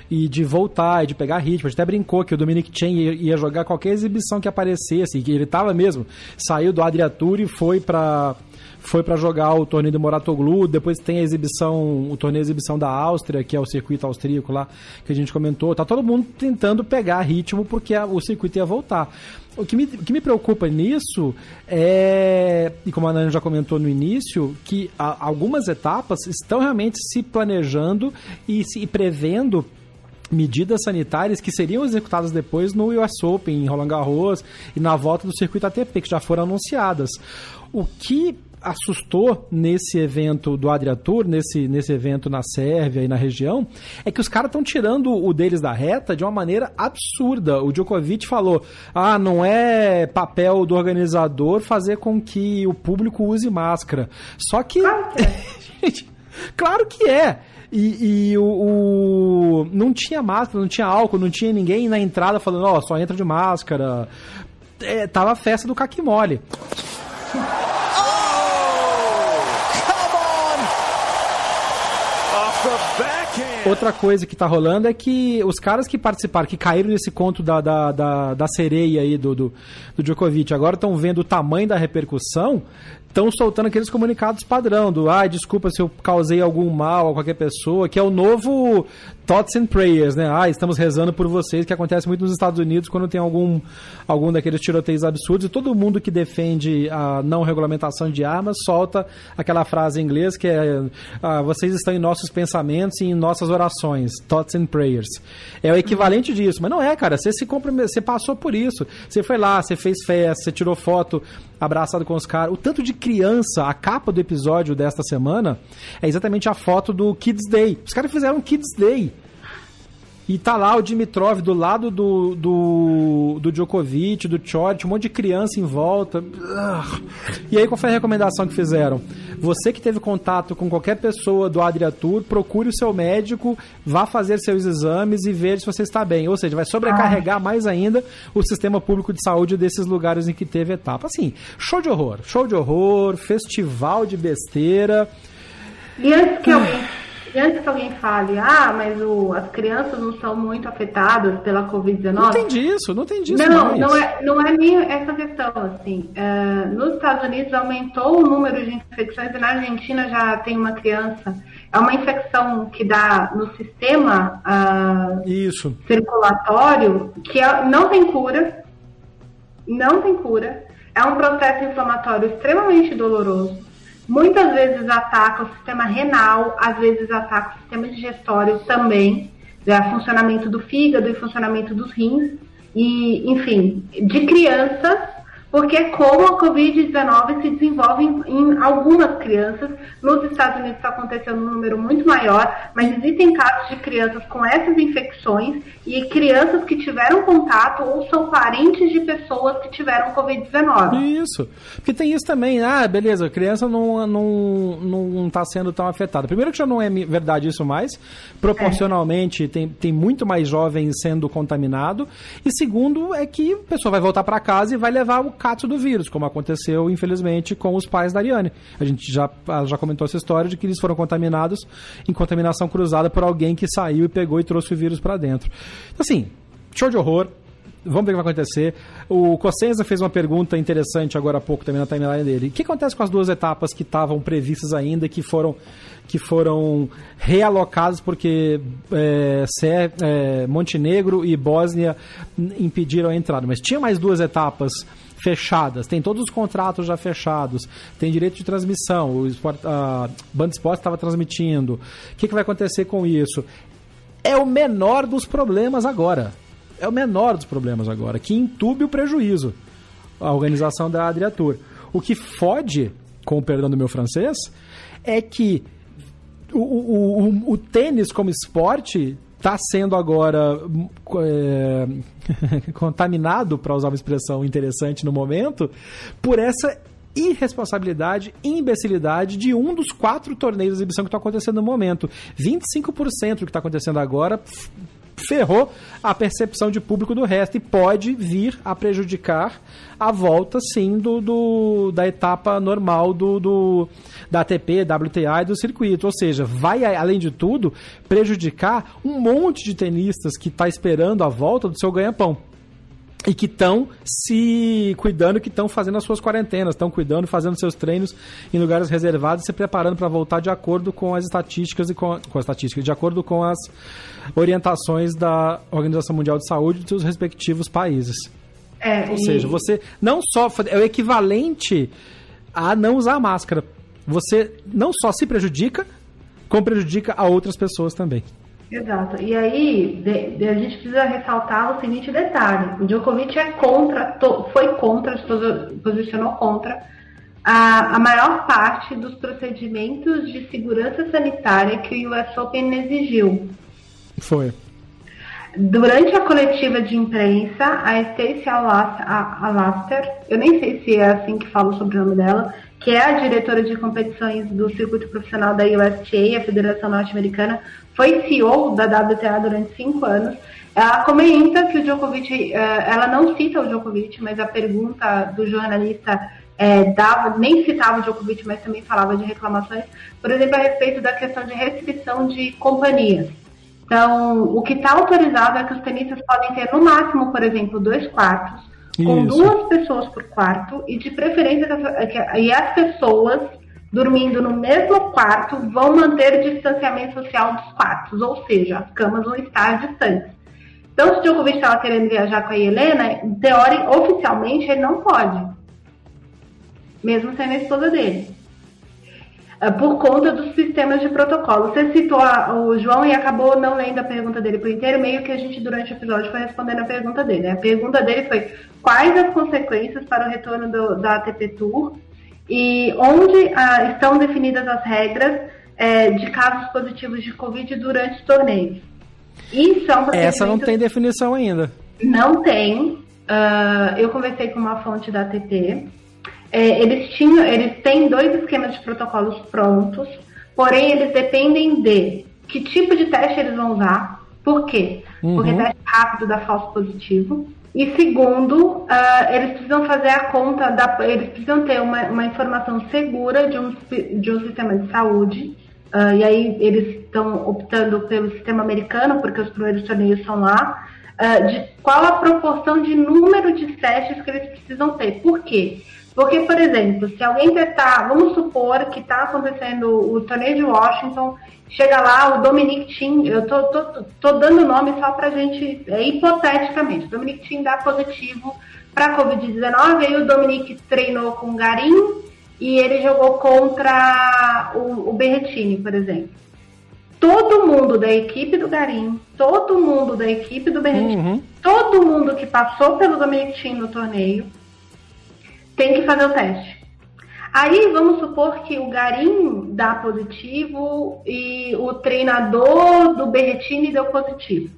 e de voltar, e de pegar ritmo. A gente até brincou que o Dominic Chen ia, ia jogar qualquer exibição que aparecesse, que ele estava mesmo. Saiu do Adriatur e foi para foi para jogar o torneio do Moratoglu, depois tem a exibição, o torneio de exibição da Áustria, que é o circuito austríaco lá, que a gente comentou. Tá todo mundo tentando pegar ritmo porque a, o circuito ia voltar. O que, me, o que me preocupa nisso é, e como a Nana já comentou no início, que a, algumas etapas estão realmente se planejando e se e prevendo medidas sanitárias que seriam executadas depois no US Open, em Roland Garros e na volta do circuito ATP, que já foram anunciadas. O que assustou nesse evento do Adriatur, nesse, nesse evento na Sérvia e na região, é que os caras estão tirando o deles da reta de uma maneira absurda. O Djokovic falou: ah, não é papel do organizador fazer com que o público use máscara. Só que. (laughs) Gente, claro que é. E, e o, o, não tinha máscara, não tinha álcool, não tinha ninguém na entrada falando, ó, oh, só entra de máscara. É, tava a festa do caquimole. Outra coisa que tá rolando é que os caras que participaram, que caíram nesse conto da, da, da, da sereia aí do, do, do Djokovic, agora estão vendo o tamanho da repercussão, estão soltando aqueles comunicados padrão do ai, ah, desculpa se eu causei algum mal a qualquer pessoa, que é o novo Thoughts and Prayers, né? Ah, estamos rezando por vocês, que acontece muito nos Estados Unidos quando tem algum, algum daqueles tiroteios absurdos e todo mundo que defende a não regulamentação de armas solta aquela frase em inglês que é ah, vocês estão em nossos pensamentos e em nossas orações, Thoughts and Prayers. É o equivalente disso, mas não é, cara. Você se você passou por isso. Você foi lá, você fez festa, você tirou foto abraçado com os caras. O tanto de criança, a capa do episódio desta semana é exatamente a foto do Kids Day. Os caras fizeram um Kids Day. E tá lá o Dimitrov do lado do, do, do Djokovic, do Chort, um monte de criança em volta. E aí, qual foi a recomendação que fizeram? Você que teve contato com qualquer pessoa do Adriatur, procure o seu médico, vá fazer seus exames e veja se você está bem. Ou seja, vai sobrecarregar mais ainda o sistema público de saúde desses lugares em que teve etapa. Assim, show de horror. Show de horror, festival de besteira. E antes que alguém e antes que alguém fale, ah, mas o, as crianças não são muito afetadas pela Covid-19. Não tem disso, não tem disso. Não, mais. não é, não é nem essa questão, assim. Uh, nos Estados Unidos aumentou o número de infecções e na Argentina já tem uma criança. É uma infecção que dá no sistema uh, circulatório que é, não tem cura. Não tem cura. É um processo inflamatório extremamente doloroso muitas vezes ataca o sistema renal, às vezes ataca o sistema digestório também, né, funcionamento do fígado e funcionamento dos rins, e, enfim, de crianças porque como a Covid-19 se desenvolve em, em, algumas crianças. Nos Estados Unidos está acontecendo um número muito maior, mas existem casos de crianças com essas infecções e crianças que tiveram contato ou são parentes de pessoas que tiveram Covid-19. Isso. Porque tem isso também. Ah, beleza, a criança não, não, não está sendo tão afetada. Primeiro que já não é verdade isso mais. Proporcionalmente, é. tem, tem muito mais jovens sendo contaminado. E segundo é que a pessoa vai voltar para casa e vai levar o cato do vírus, como aconteceu, infelizmente, com os pais da Ariane. A gente já, já comentou essa história de que eles foram contaminados em contaminação cruzada por alguém que saiu e pegou e trouxe o vírus para dentro. Então, assim, show de horror. Vamos ver o que vai acontecer. O Cossenza fez uma pergunta interessante agora há pouco também na timeline dele. O que acontece com as duas etapas que estavam previstas ainda, que foram, que foram realocadas porque é, é, Montenegro e Bósnia impediram a entrada? Mas tinha mais duas etapas fechadas, tem todos os contratos já fechados, tem direito de transmissão, o Sport, a Band Esporte estava transmitindo. O que, que vai acontecer com isso? É o menor dos problemas agora. É o menor dos problemas agora, que entube o prejuízo. A organização da Adriatur. O que fode, com o perdão do meu francês, é que o, o, o, o tênis como esporte está sendo agora é, (laughs) contaminado, para usar uma expressão interessante no momento, por essa irresponsabilidade e imbecilidade de um dos quatro torneios de exibição que estão acontecendo no momento. 25% do que está acontecendo agora ferrou a percepção de público do resto e pode vir a prejudicar a volta, sim, do, do da etapa normal do, do, da ATP, WTA e do circuito. Ou seja, vai, além de tudo, prejudicar um monte de tenistas que está esperando a volta do seu ganha-pão e que estão se cuidando, que estão fazendo as suas quarentenas, estão cuidando, fazendo seus treinos em lugares reservados, se preparando para voltar de acordo com as estatísticas e com, com as estatísticas, de acordo com as orientações da Organização Mundial de Saúde dos seus respectivos países. É, Ou e... seja, você não só é o equivalente a não usar máscara. Você não só se prejudica, como prejudica a outras pessoas também. Exato. E aí, de, de, a gente precisa ressaltar o seguinte detalhe: o Djokovic é contra, to, foi contra, se posicionou contra a, a maior parte dos procedimentos de segurança sanitária que o US Open exigiu. Foi. Durante a coletiva de imprensa, a Stacey Alaster, eu nem sei se é assim que falo sobre o nome dela, que é a diretora de competições do circuito profissional da USTA, a Federação Norte-Americana, foi CEO da WTA durante cinco anos. Ela comenta que o Djokovic, eh, ela não cita o Djokovic, mas a pergunta do jornalista é, dava, nem citava o Djokovic, mas também falava de reclamações, por exemplo, a respeito da questão de restrição de companhias. Então, o que está autorizado é que os tenistas podem ter no máximo, por exemplo, dois quartos, com Isso. duas pessoas por quarto, e de preferência que, e as pessoas dormindo no mesmo quarto vão manter o distanciamento social dos quartos, ou seja, as camas vão estar distantes. Então, se o Djokovic estava querendo viajar com a Helena, teoria, oficialmente ele não pode, mesmo sendo a esposa dele, ah, por conta dos sistemas de protocolo. Você citou o João e acabou não lendo a pergunta dele por inteiro, meio que a gente durante o episódio foi respondendo a pergunta dele. A pergunta dele foi quais as consequências para o retorno do, da ATP Tour e onde ah, estão definidas as regras é, de casos positivos de Covid durante os torneios. E são Essa não tem definição ainda. Não tem. Uh, eu conversei com uma fonte da ATP. É, eles, tinham, eles têm dois esquemas de protocolos prontos, porém eles dependem de que tipo de teste eles vão usar. Por quê? Uhum. Porque teste rápido dá falso positivo. E segundo, uh, eles precisam fazer a conta, da, eles precisam ter uma, uma informação segura de um, de um sistema de saúde. Uh, e aí eles estão optando pelo sistema americano, porque os primeiros torneios são lá. Uh, de qual a proporção de número de testes que eles precisam ter. Por quê? Por exemplo, se alguém testar, vamos supor que está acontecendo o torneio de Washington Chega lá o Dominic Thiem, eu tô, tô, tô dando nome só pra gente, é, hipoteticamente, o Dominic Thiem dá positivo para Covid-19, aí o Dominic treinou com o Garim e ele jogou contra o, o Berretini, por exemplo. Todo mundo da equipe do Garim, todo mundo da equipe do Berretini, uhum. todo mundo que passou pelo Dominic Thiem no torneio tem que fazer o teste. Aí vamos supor que o Garim dá positivo e o treinador do Berretini deu positivo.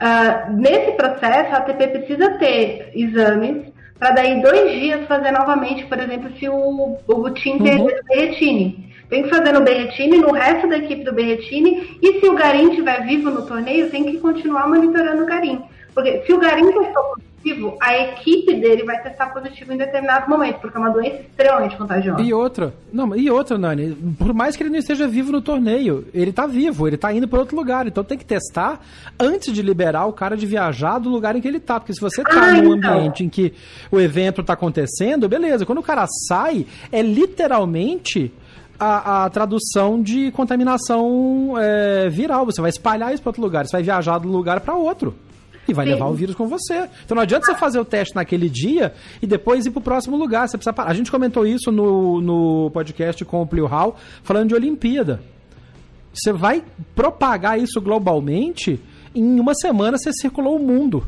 Uh, nesse processo, a ATP precisa ter exames para daí dois dias fazer novamente, por exemplo, se o, o time uhum. o Berretini. Tem que fazer no Berretini, no resto da equipe do Berretini, e se o Garim estiver vivo no torneio, tem que continuar monitorando o Garim. Porque se o Garim testou positivo, a equipe dele vai testar positivo em determinado momento, porque é uma doença extremamente contagiosa. E outra, não, e outra, Nani, por mais que ele não esteja vivo no torneio, ele tá vivo, ele tá indo para outro lugar, então tem que testar antes de liberar o cara de viajar do lugar em que ele tá, porque se você tá ah, num então. ambiente em que o evento tá acontecendo, beleza, quando o cara sai, é literalmente a, a, tradução de contaminação é, viral. Você vai espalhar isso para outro lugar, você vai viajar de um lugar para outro e vai Sim. levar o vírus com você. Então não adianta você fazer o teste naquele dia e depois ir para o próximo lugar. Você precisa parar. A gente comentou isso no, no podcast com o Plio Hall, falando de Olimpíada. Você vai propagar isso globalmente, em uma semana você circulou o mundo.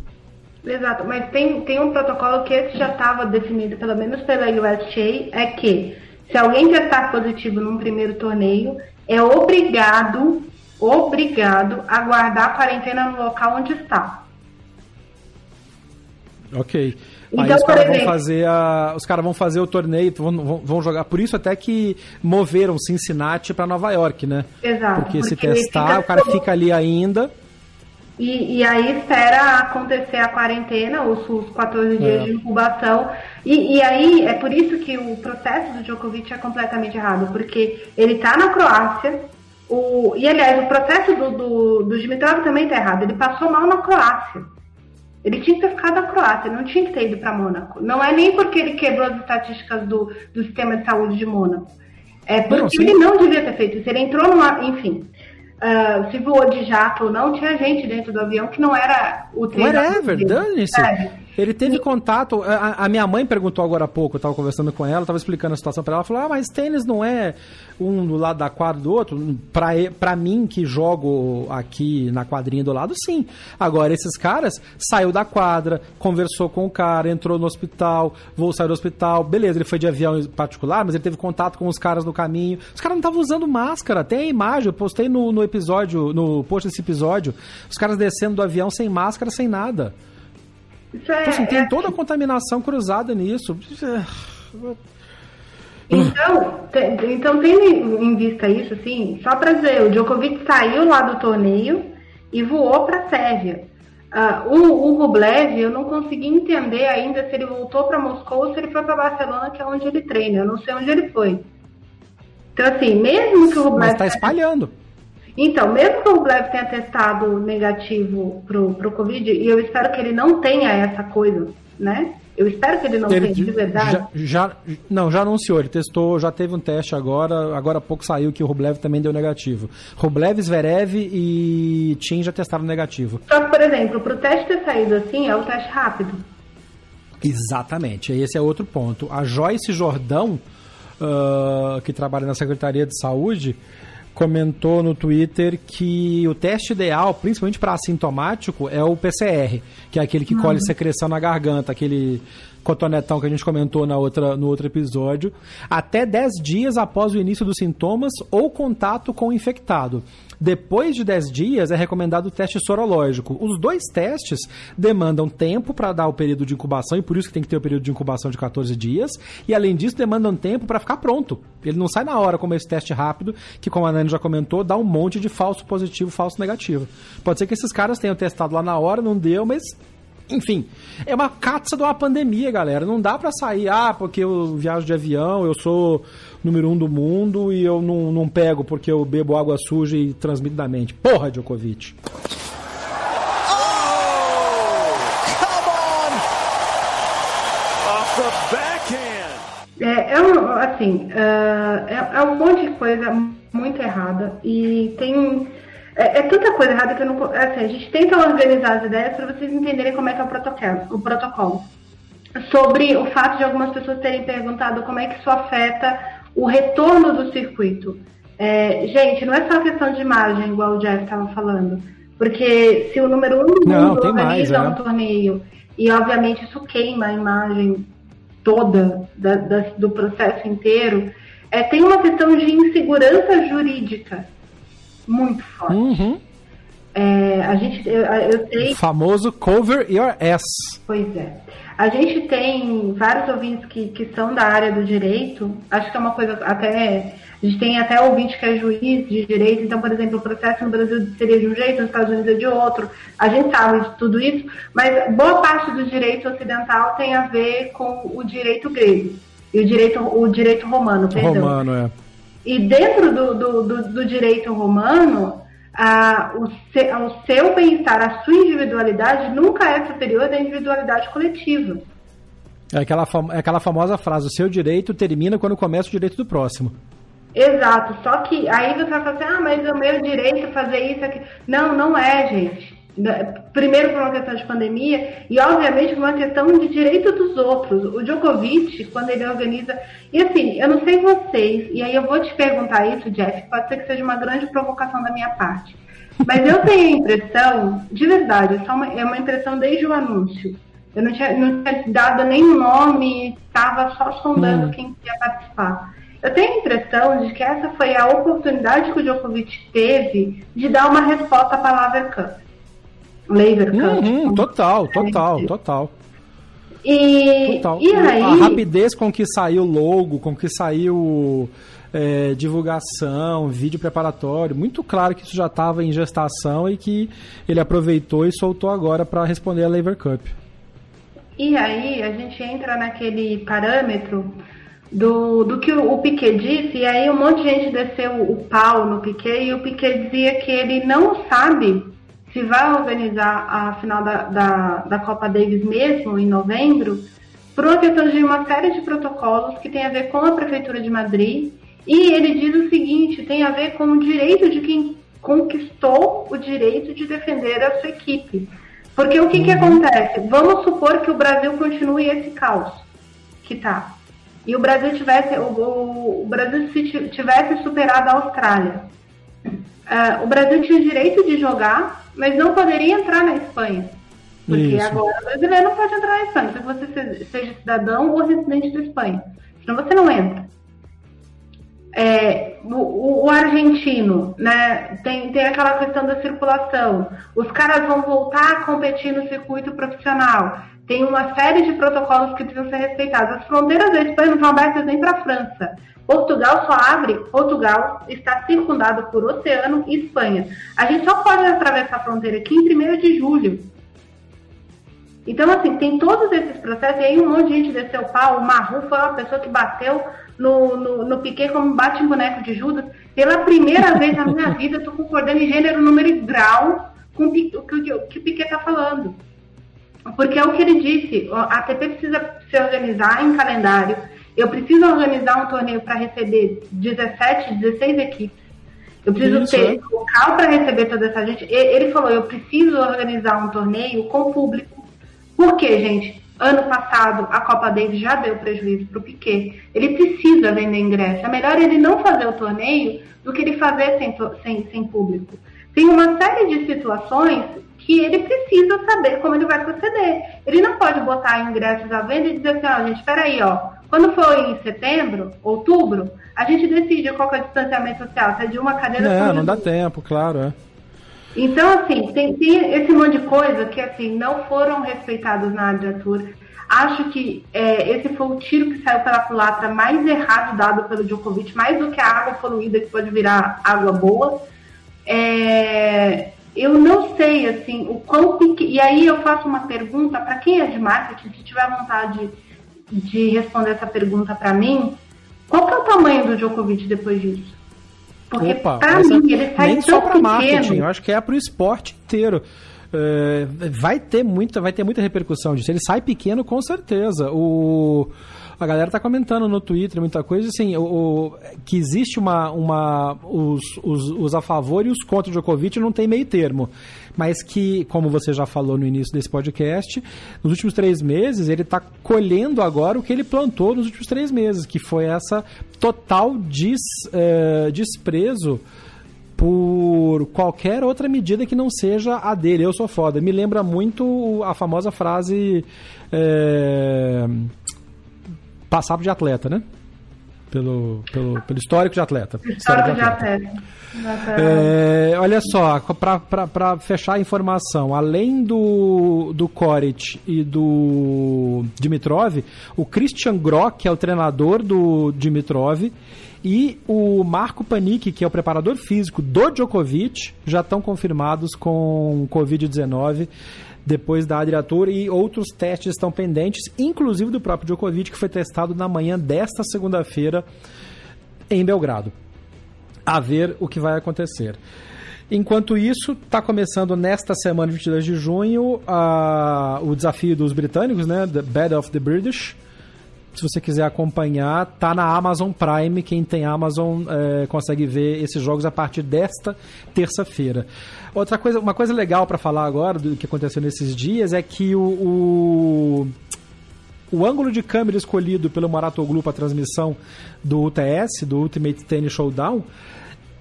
Exato, mas tem, tem um protocolo que esse já estava definido, pelo menos pela USTA, é que se alguém testar positivo num primeiro torneio, é obrigado obrigado a guardar a quarentena no local onde está. Ok. Então, Aí os caras vão fazer a, os caras vão fazer o torneio, vão, vão, jogar. Por isso até que moveram Cincinnati para Nova York, né? Exato. Porque, porque se testar, o cara fica ali ainda. E, e, aí espera acontecer a quarentena, os, os 14 dias é. de incubação. E, e, aí é por isso que o processo do Djokovic é completamente errado, porque ele está na Croácia. O, e aliás, o processo do, do, do Dimitrov também está errado. Ele passou mal na Croácia. Ele tinha que ter ficado na Croácia, não tinha que ter ido para Mônaco. Não é nem porque ele quebrou as estatísticas do, do sistema de saúde de Mônaco. É porque não, ele não devia ter feito isso. Ele entrou numa. Enfim. Uh, se voou de jato ou não, tinha gente dentro do avião que não era o treinador. Whatever, dane-se. Ele teve contato. A, a, minha mãe perguntou agora há pouco, eu estava conversando com ela, estava explicando a situação para ela. Ela falou: Ah, mas tênis não é um do lado da quadra do outro? Para mim, que jogo aqui na quadrinha do lado, sim. Agora, esses caras saiu da quadra, conversou com o cara, entrou no hospital, vou sair do hospital. Beleza, ele foi de avião particular, mas ele teve contato com os caras no caminho. Os caras não estavam usando máscara. Tem a imagem, eu postei no, no episódio, no post desse episódio, os caras descendo do avião sem máscara, sem nada. Então, assim, tem toda a contaminação cruzada nisso. Então, então tendo em vista isso, assim, só para dizer, o Djokovic saiu lá do torneio e voou para a Sérvia. Uh, o, o Rublev, eu não consegui entender ainda se ele voltou para Moscou ou se ele foi para Barcelona, que é onde ele treina. Eu não sei onde ele foi. Então, assim, mesmo que o Rublev. Mas está espalhando. Então, mesmo que o Rublev tenha testado negativo pro, pro Covid, e eu espero que ele não tenha essa coisa, né? Eu espero que ele não ele, tenha de verdade. Já, já, não, já anunciou, ele testou, já teve um teste agora, agora há pouco saiu que o Rublev também deu negativo. Rublev, Zverev e Tim já testaram negativo. Só que, por exemplo, para o teste ter saído assim, é o teste rápido. Exatamente, esse é outro ponto. A Joyce Jordão, uh, que trabalha na Secretaria de Saúde, comentou no Twitter que o teste ideal, principalmente para assintomático, é o PCR, que é aquele que uhum. colhe secreção na garganta, aquele cotonetão que a gente comentou na outra, no outro episódio, até 10 dias após o início dos sintomas ou contato com o infectado. Depois de 10 dias é recomendado o teste sorológico. Os dois testes demandam tempo para dar o período de incubação e por isso que tem que ter o período de incubação de 14 dias. E além disso, demandam tempo para ficar pronto. Ele não sai na hora como esse teste rápido, que como a Nani já comentou, dá um monte de falso positivo, falso negativo. Pode ser que esses caras tenham testado lá na hora, não deu, mas enfim, é uma caça de uma pandemia, galera. Não dá para sair, ah, porque eu viajo de avião, eu sou número um do mundo e eu não, não pego porque eu bebo água suja e transmito da mente. Porra, Djokovic. É, é um, assim, uh, é, é, um monte de coisa muito errada e tem é, é, tanta coisa errada que eu não. Assim, a gente tenta organizar as ideias para vocês entenderem como é que é o protocolo, o protocolo. Sobre o fato de algumas pessoas terem perguntado como é que isso afeta o retorno do circuito. É, gente, não é só questão de imagem, igual o Jeff estava falando. Porque se o número um do mundo organiza mais, um é. torneio e obviamente isso queima a imagem toda da, da, do processo inteiro, é, tem uma questão de insegurança jurídica muito forte. Uhum. É, a gente, eu, eu sei. O famoso cover your ass. Pois é. A gente tem vários ouvintes que, que são da área do direito. Acho que é uma coisa até. A gente tem até ouvinte que é juiz de direito. Então, por exemplo, o processo no Brasil seria de um jeito, nos Estados Unidos é de outro. A gente sabe de tudo isso. Mas boa parte do direito ocidental tem a ver com o direito grego. E o direito, o direito romano, perdão. Romano, é. E dentro do, do, do, do direito romano, a, o, se, o seu bem-estar, a sua individualidade nunca é superior da individualidade coletiva. É aquela, é aquela famosa frase: o seu direito termina quando começa o direito do próximo. Exato, só que aí você vai falar assim: ah, mas é o meu direito fazer isso aqui. Não, não é, gente. Primeiro por uma questão de pandemia e, obviamente, por uma questão de direito dos outros. O Djokovic, quando ele organiza. E assim, eu não sei vocês, e aí eu vou te perguntar isso, Jeff, pode ser que seja uma grande provocação da minha parte. Mas eu tenho a impressão, de verdade, é, uma, é uma impressão desde o anúncio. Eu não tinha, não tinha dado nenhum nome, estava só sondando hum. quem queria participar. Eu tenho a impressão de que essa foi a oportunidade que o Djokovic teve de dar uma resposta para a Laver Cup. Laver Cup. Uhum, total, total, total. E, total. e aí... A rapidez com que saiu o logo, com que saiu é, divulgação, vídeo preparatório, muito claro que isso já estava em gestação e que ele aproveitou e soltou agora para responder a Laver Cup. E aí a gente entra naquele parâmetro do, do que o, o Piquet disse, e aí um monte de gente desceu o pau no Piquet, e o Piquet dizia que ele não sabe se vai organizar a final da, da, da Copa Davis mesmo, em novembro, por uma questão de uma série de protocolos que tem a ver com a Prefeitura de Madrid, e ele diz o seguinte, tem a ver com o direito de quem conquistou o direito de defender a sua equipe. Porque o que, uhum. que acontece? Vamos supor que o Brasil continue esse caos que está e o Brasil tivesse o, o, o Brasil tivesse superado a Austrália, uh, o Brasil tinha direito de jogar, mas não poderia entrar na Espanha. Porque Isso. agora o brasileiro não pode entrar na Espanha, se você seja cidadão ou residente da Espanha. Senão você não entra. É, o, o, argentino, né, tem, tem aquela questão da circulação. Os caras vão voltar a competir no circuito profissional tem uma série de protocolos que precisam ser respeitados. As fronteiras da Espanha não estão abertas nem para a França. Portugal só abre, Portugal está circundado por oceano e Espanha. A gente só pode atravessar a fronteira aqui em 1 de julho. Então, assim, tem todos esses processos, e aí um monte de gente desceu o pau, o Marru foi uma pessoa que bateu no, no, no Piquet como bate em boneco de Judas. Pela primeira (laughs) vez na minha vida, eu estou concordando em gênero, número e grau com o que, o que o Piquet está falando. Porque é o que ele disse, a ATP precisa se organizar em calendário. Eu preciso organizar um torneio para receber 17, 16 equipes. Eu preciso Isso, ter é. local para receber toda essa gente. Ele falou, eu preciso organizar um torneio com público. Por quê, gente? Ano passado, a Copa Davis já deu prejuízo para o Piquet. Ele precisa vender ingresso. É melhor ele não fazer o torneio do que ele fazer sem, sem, sem público. Tem uma série de situações que ele precisa saber como ele vai proceder. Ele não pode botar ingressos à venda e dizer assim, ó, gente, espera aí, ó, quando for em setembro, outubro, a gente decide qual é o distanciamento social, se é de uma cadeira... Não, não dá tempo, claro, é. Então, assim, tem, tem, esse monte de coisa que, assim, não foram respeitados na Adriatur. Acho que é, esse foi o tiro que saiu pela culatra mais errado dado pelo Djokovic, mais do que a água poluída que pode virar água boa. É, eu não sei assim o quão pequeno. E aí eu faço uma pergunta para quem é de marketing, se tiver vontade de responder essa pergunta para mim, qual que é o tamanho do Djokovic depois disso? Porque para mim ele sai nem tão só para marketing, eu acho que é para o esporte inteiro. É, vai ter muita, vai ter muita repercussão disso. Ele sai pequeno com certeza. O a galera tá comentando no Twitter muita coisa, assim, o, o que existe uma. uma os, os, os, a favor e os contra o Djokovic não tem meio termo. Mas que, como você já falou no início desse podcast, nos últimos três meses ele está colhendo agora o que ele plantou nos últimos três meses, que foi essa total des, é, desprezo por qualquer outra medida que não seja a dele. Eu sou foda. Me lembra muito a famosa frase. É passado de atleta, né? Pelo, pelo, pelo histórico de atleta. Histórico de atleta. É, olha só, para fechar a informação, além do, do Koric e do Dimitrov, o Christian Grock, que é o treinador do Dimitrov, e o Marco Panic, que é o preparador físico do Djokovic, já estão confirmados com Covid-19 depois da Adriatur e outros testes estão pendentes, inclusive do próprio Djokovic, que foi testado na manhã desta segunda-feira em Belgrado. A ver o que vai acontecer. Enquanto isso, está começando nesta semana, 22 de junho, o desafio dos britânicos, né? The Bed of the British. Se você quiser acompanhar, tá na Amazon Prime. Quem tem Amazon é, consegue ver esses jogos a partir desta terça-feira. Outra coisa, uma coisa legal para falar agora do que aconteceu nesses dias é que o, o, o ângulo de câmera escolhido pelo Maratoglu para transmissão do UTS, do Ultimate Tennis Showdown,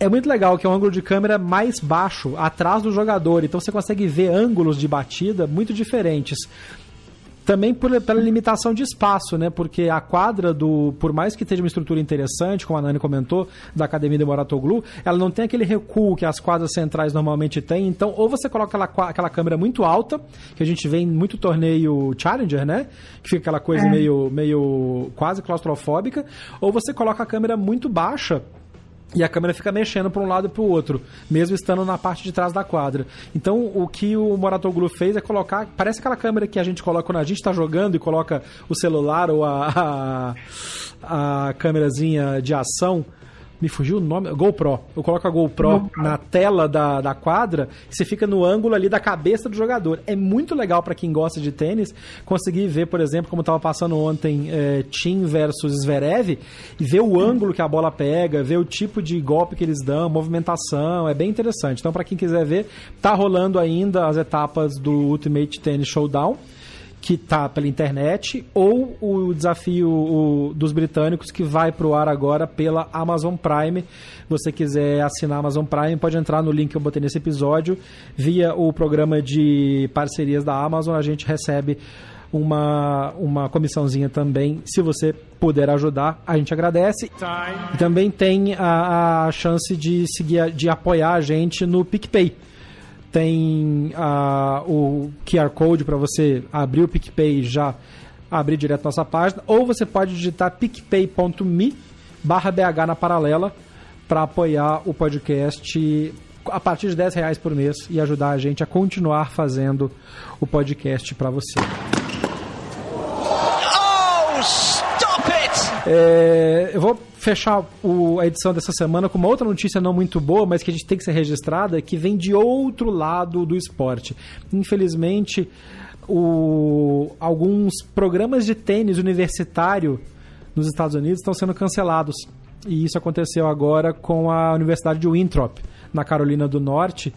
é muito legal, que é um ângulo de câmera mais baixo, atrás do jogador. Então você consegue ver ângulos de batida muito diferentes. Também por, pela limitação de espaço, né? Porque a quadra do, por mais que esteja uma estrutura interessante, como a Nani comentou, da Academia de Moratoglu, ela não tem aquele recuo que as quadras centrais normalmente têm. Então, ou você coloca aquela, aquela câmera muito alta, que a gente vê em muito torneio Challenger, né? Que fica aquela coisa é. meio, meio quase claustrofóbica, ou você coloca a câmera muito baixa e a câmera fica mexendo para um lado e para o outro, mesmo estando na parte de trás da quadra. Então, o que o Moratoglu fez é colocar. Parece aquela câmera que a gente coloca quando a gente está jogando e coloca o celular ou a, (laughs) a, a câmerazinha de ação me fugiu o nome, GoPro. Eu coloco a GoPro, na tela da, da quadra e você fica no ângulo ali da cabeça do jogador. É muito legal para quem gosta de tênis conseguir ver, por exemplo, como estava passando ontem é, Tim versus Zverev e ver o ângulo que a bola pega, ver o tipo de golpe que eles dão, movimentação, é bem interessante. Então, para quem quiser ver, tá rolando ainda as etapas do Ultimate Tennis Showdown que tá pela internet, ou o desafio o, dos britânicos que vai pro ar agora pela Amazon Prime. Você quiser assinar a Amazon Prime, pode entrar no link que eu botei nesse episódio. Via o programa de parcerias da Amazon, a gente recebe uma, uma comissãozinha também. Se você puder ajudar, a gente agradece. E também tem a, a chance de seguir, de apoiar a gente no PicPay tem uh, o QR Code para você abrir o PicPay e já abrir direto nossa página, ou você pode digitar picpay.me barra BH na paralela para apoiar o podcast a partir de 10 reais por mês e ajudar a gente a continuar fazendo o podcast para você. É, eu vou fechar o, a edição dessa semana com uma outra notícia não muito boa, mas que a gente tem que ser registrada, que vem de outro lado do esporte. Infelizmente, o, alguns programas de tênis universitário nos Estados Unidos estão sendo cancelados. E isso aconteceu agora com a Universidade de Winthrop, na Carolina do Norte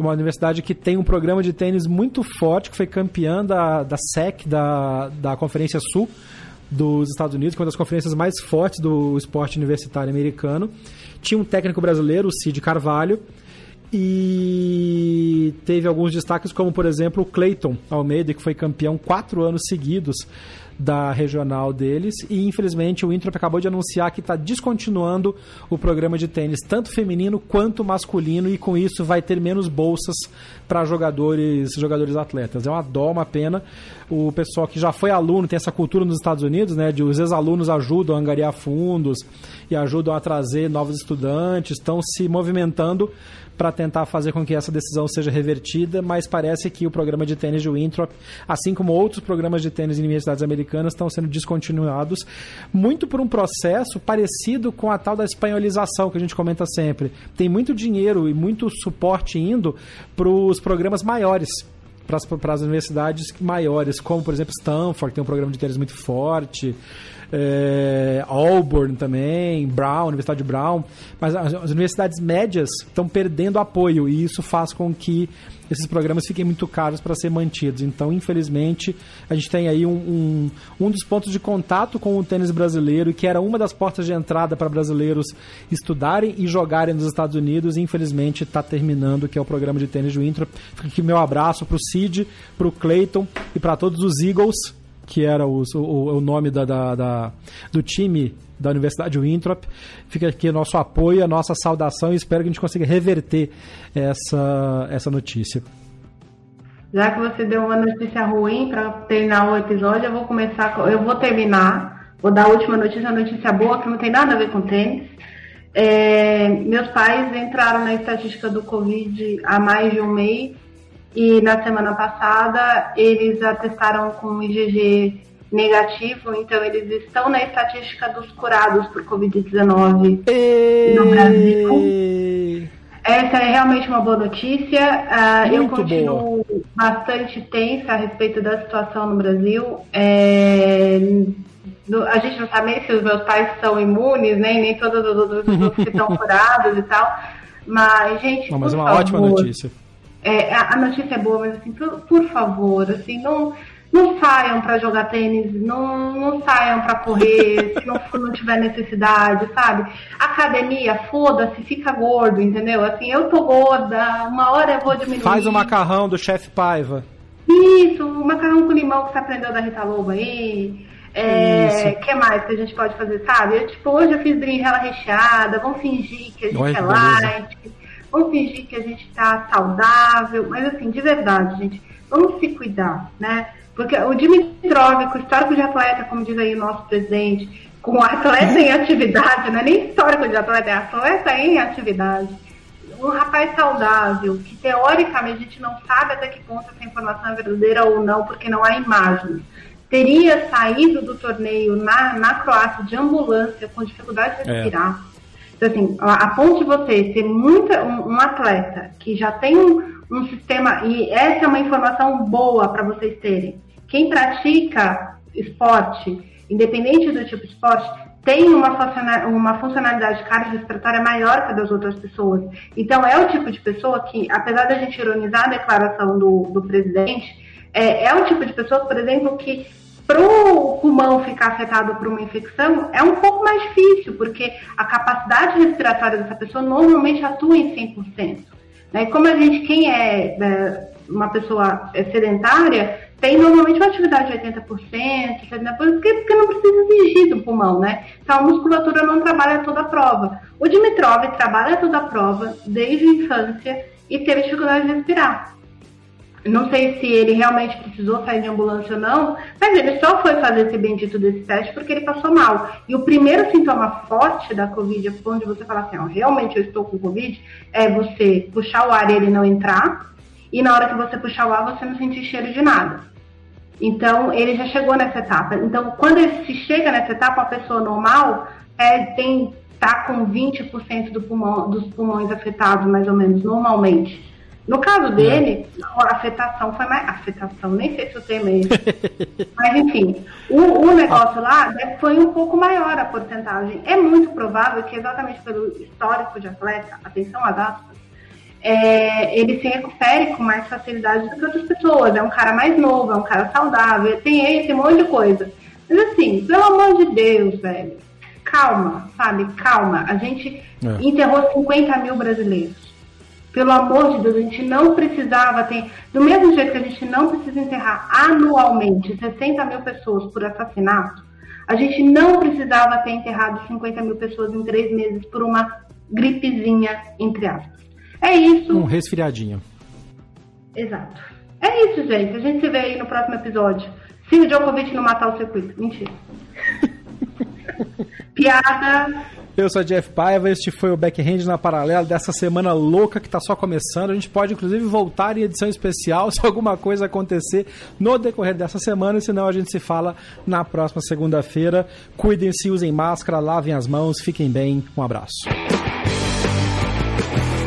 uma universidade que tem um programa de tênis muito forte, que foi campeã da, da SEC, da, da Conferência Sul, dos Estados Unidos, que é uma das conferências mais fortes do esporte universitário americano. Tinha um técnico brasileiro, o Cid Carvalho, e teve alguns destaques, como por exemplo o Clayton Almeida, que foi campeão quatro anos seguidos da regional deles. E infelizmente o Introp acabou de anunciar que está descontinuando o programa de tênis, tanto feminino quanto masculino, e com isso vai ter menos bolsas para jogadores, jogadores atletas. É uma dó, uma pena. O pessoal que já foi aluno tem essa cultura nos Estados Unidos, né? De os ex-alunos ajudam a angariar fundos e ajudam a trazer novos estudantes, estão se movimentando para tentar fazer com que essa decisão seja revertida, mas parece que o programa de tênis de Winthrop, assim como outros programas de tênis em universidades americanas, estão sendo descontinuados, muito por um processo parecido com a tal da espanholização que a gente comenta sempre. Tem muito dinheiro e muito suporte indo para os programas maiores para as universidades maiores, como por exemplo Stanford, que tem um programa de tênis muito forte, é, Auburn também, Brown, Universidade de Brown, mas as, as universidades médias estão perdendo apoio e isso faz com que esses programas fiquem muito caros para ser mantidos. Então, infelizmente, a gente tem aí um, um, um, dos pontos de contato com o tênis brasileiro, que era uma das portas de entrada para brasileiros estudarem e jogarem nos Estados Unidos, e infelizmente está terminando, que é o programa de tênis do Intro. Fica aqui meu abraço para o Cid, para o Clayton e para todos os Eagles que era o, o, o nome da, da, da, do time da Universidade Winthrop. Fica aqui nosso apoio, a nossa saudação e espero que a gente consiga reverter essa, essa notícia. Já que você deu uma notícia ruim para terminar o episódio, eu vou começar, eu vou terminar, vou dar a última notícia, uma notícia boa que não tem nada a ver com tênis. É, meus pais entraram na estatística do Covid há mais de um mês e na semana passada eles atestaram com IgG negativo, então eles estão na estatística dos curados por Covid-19 no Brasil. Essa é realmente uma boa notícia. Uh, eu continuo boa. bastante tensa a respeito da situação no Brasil. É, a gente não sabe nem se os meus pais são imunes, nem, nem todas as outras pessoas que estão (laughs) curadas e tal. Mas, gente. Não, mas é uma favor, ótima notícia. É, a notícia é boa, mas assim, por, por favor, assim, não, não saiam para jogar tênis, não, não saiam para correr, (laughs) se não, não tiver necessidade, sabe? Academia, foda-se, fica gordo, entendeu? Assim, eu tô gorda, uma hora eu vou diminuir. Faz o macarrão do chefe Paiva. Isso, o macarrão com limão que você aprendeu da Rita Lobo aí. É, que mais que a gente pode fazer, sabe? Eu, tipo, hoje eu fiz berinjela recheada, vamos fingir que a gente Oi, é light, vamos fingir que a gente tá saudável, mas assim, de verdade, gente, vamos se cuidar, né? Porque o Dimitrov, com o histórico de atleta, como diz aí o nosso presidente, com o atleta em atividade, não é nem histórico de atleta, é atleta em atividade. Um rapaz saudável, que teoricamente a gente não sabe até que ponto essa informação é verdadeira ou não, porque não há imagens teria saído do torneio na, na Croácia de ambulância com dificuldade de é. respirar. Então, assim, a, ponto de você ser muita, um, um atleta que já tem um, um, sistema, e essa é uma informação boa para vocês terem. Quem pratica esporte, independente do tipo de esporte, tem uma, uma funcionalidade cardiorrespiratória maior que a das outras pessoas. Então, é o tipo de pessoa que, apesar da gente ironizar a declaração do, do presidente, é, é o tipo de pessoa, por exemplo, que para o pulmão ficar afetado por uma infecção é um pouco mais difícil, porque a capacidade respiratória dessa pessoa normalmente atua em 100%. Né? E como a gente, quem é né, uma pessoa sedentária, tem normalmente uma atividade de 80%, 70%, porque, porque não precisa exigir do pulmão, né? Então a musculatura não trabalha toda a prova. O Dimitrov trabalha toda a prova desde a infância e teve dificuldade de respirar. Não sei se ele realmente precisou sair de ambulância ou não, mas ele só foi fazer esse bendito desse teste porque ele passou mal. E o primeiro sintoma forte da Covid, onde você fala assim, ó, realmente eu estou com Covid, é você puxar o ar e ele não entrar, e na hora que você puxar o ar, você não sentir cheiro de nada. Então, ele já chegou nessa etapa. Então, quando ele se chega nessa etapa, a pessoa normal é, tem, tá com 20% do pulmão, dos pulmões afetados, mais ou menos, normalmente. No caso dele, a afetação foi mais. Afetação, nem sei se o termo é esse. Mas enfim, o, o negócio lá foi um pouco maior a porcentagem. É muito provável que, exatamente pelo histórico de atleta, atenção às aspas, é, ele se recupere com mais facilidade do que outras pessoas. É um cara mais novo, é um cara saudável, tem esse monte de coisa. Mas assim, pelo amor de Deus, velho, calma, sabe? Calma. A gente é. enterrou 50 mil brasileiros. Pelo amor de Deus, a gente não precisava ter. Do mesmo jeito que a gente não precisa enterrar anualmente 60 mil pessoas por assassinato, a gente não precisava ter enterrado 50 mil pessoas em três meses por uma gripezinha, entre aspas. É isso. Um resfriadinho. Exato. É isso, gente. A gente se vê aí no próximo episódio. Se o Djokovic não matar o circuito. Mentira. (laughs) Piada. Eu sou Jeff Paiva, este foi o Backhand na Paralela dessa semana louca que está só começando. A gente pode, inclusive, voltar em edição especial (laughs) se alguma coisa acontecer no decorrer dessa semana, senão a gente se fala na próxima segunda-feira. Cuidem-se, usem máscara, lavem as mãos, fiquem bem. Um abraço.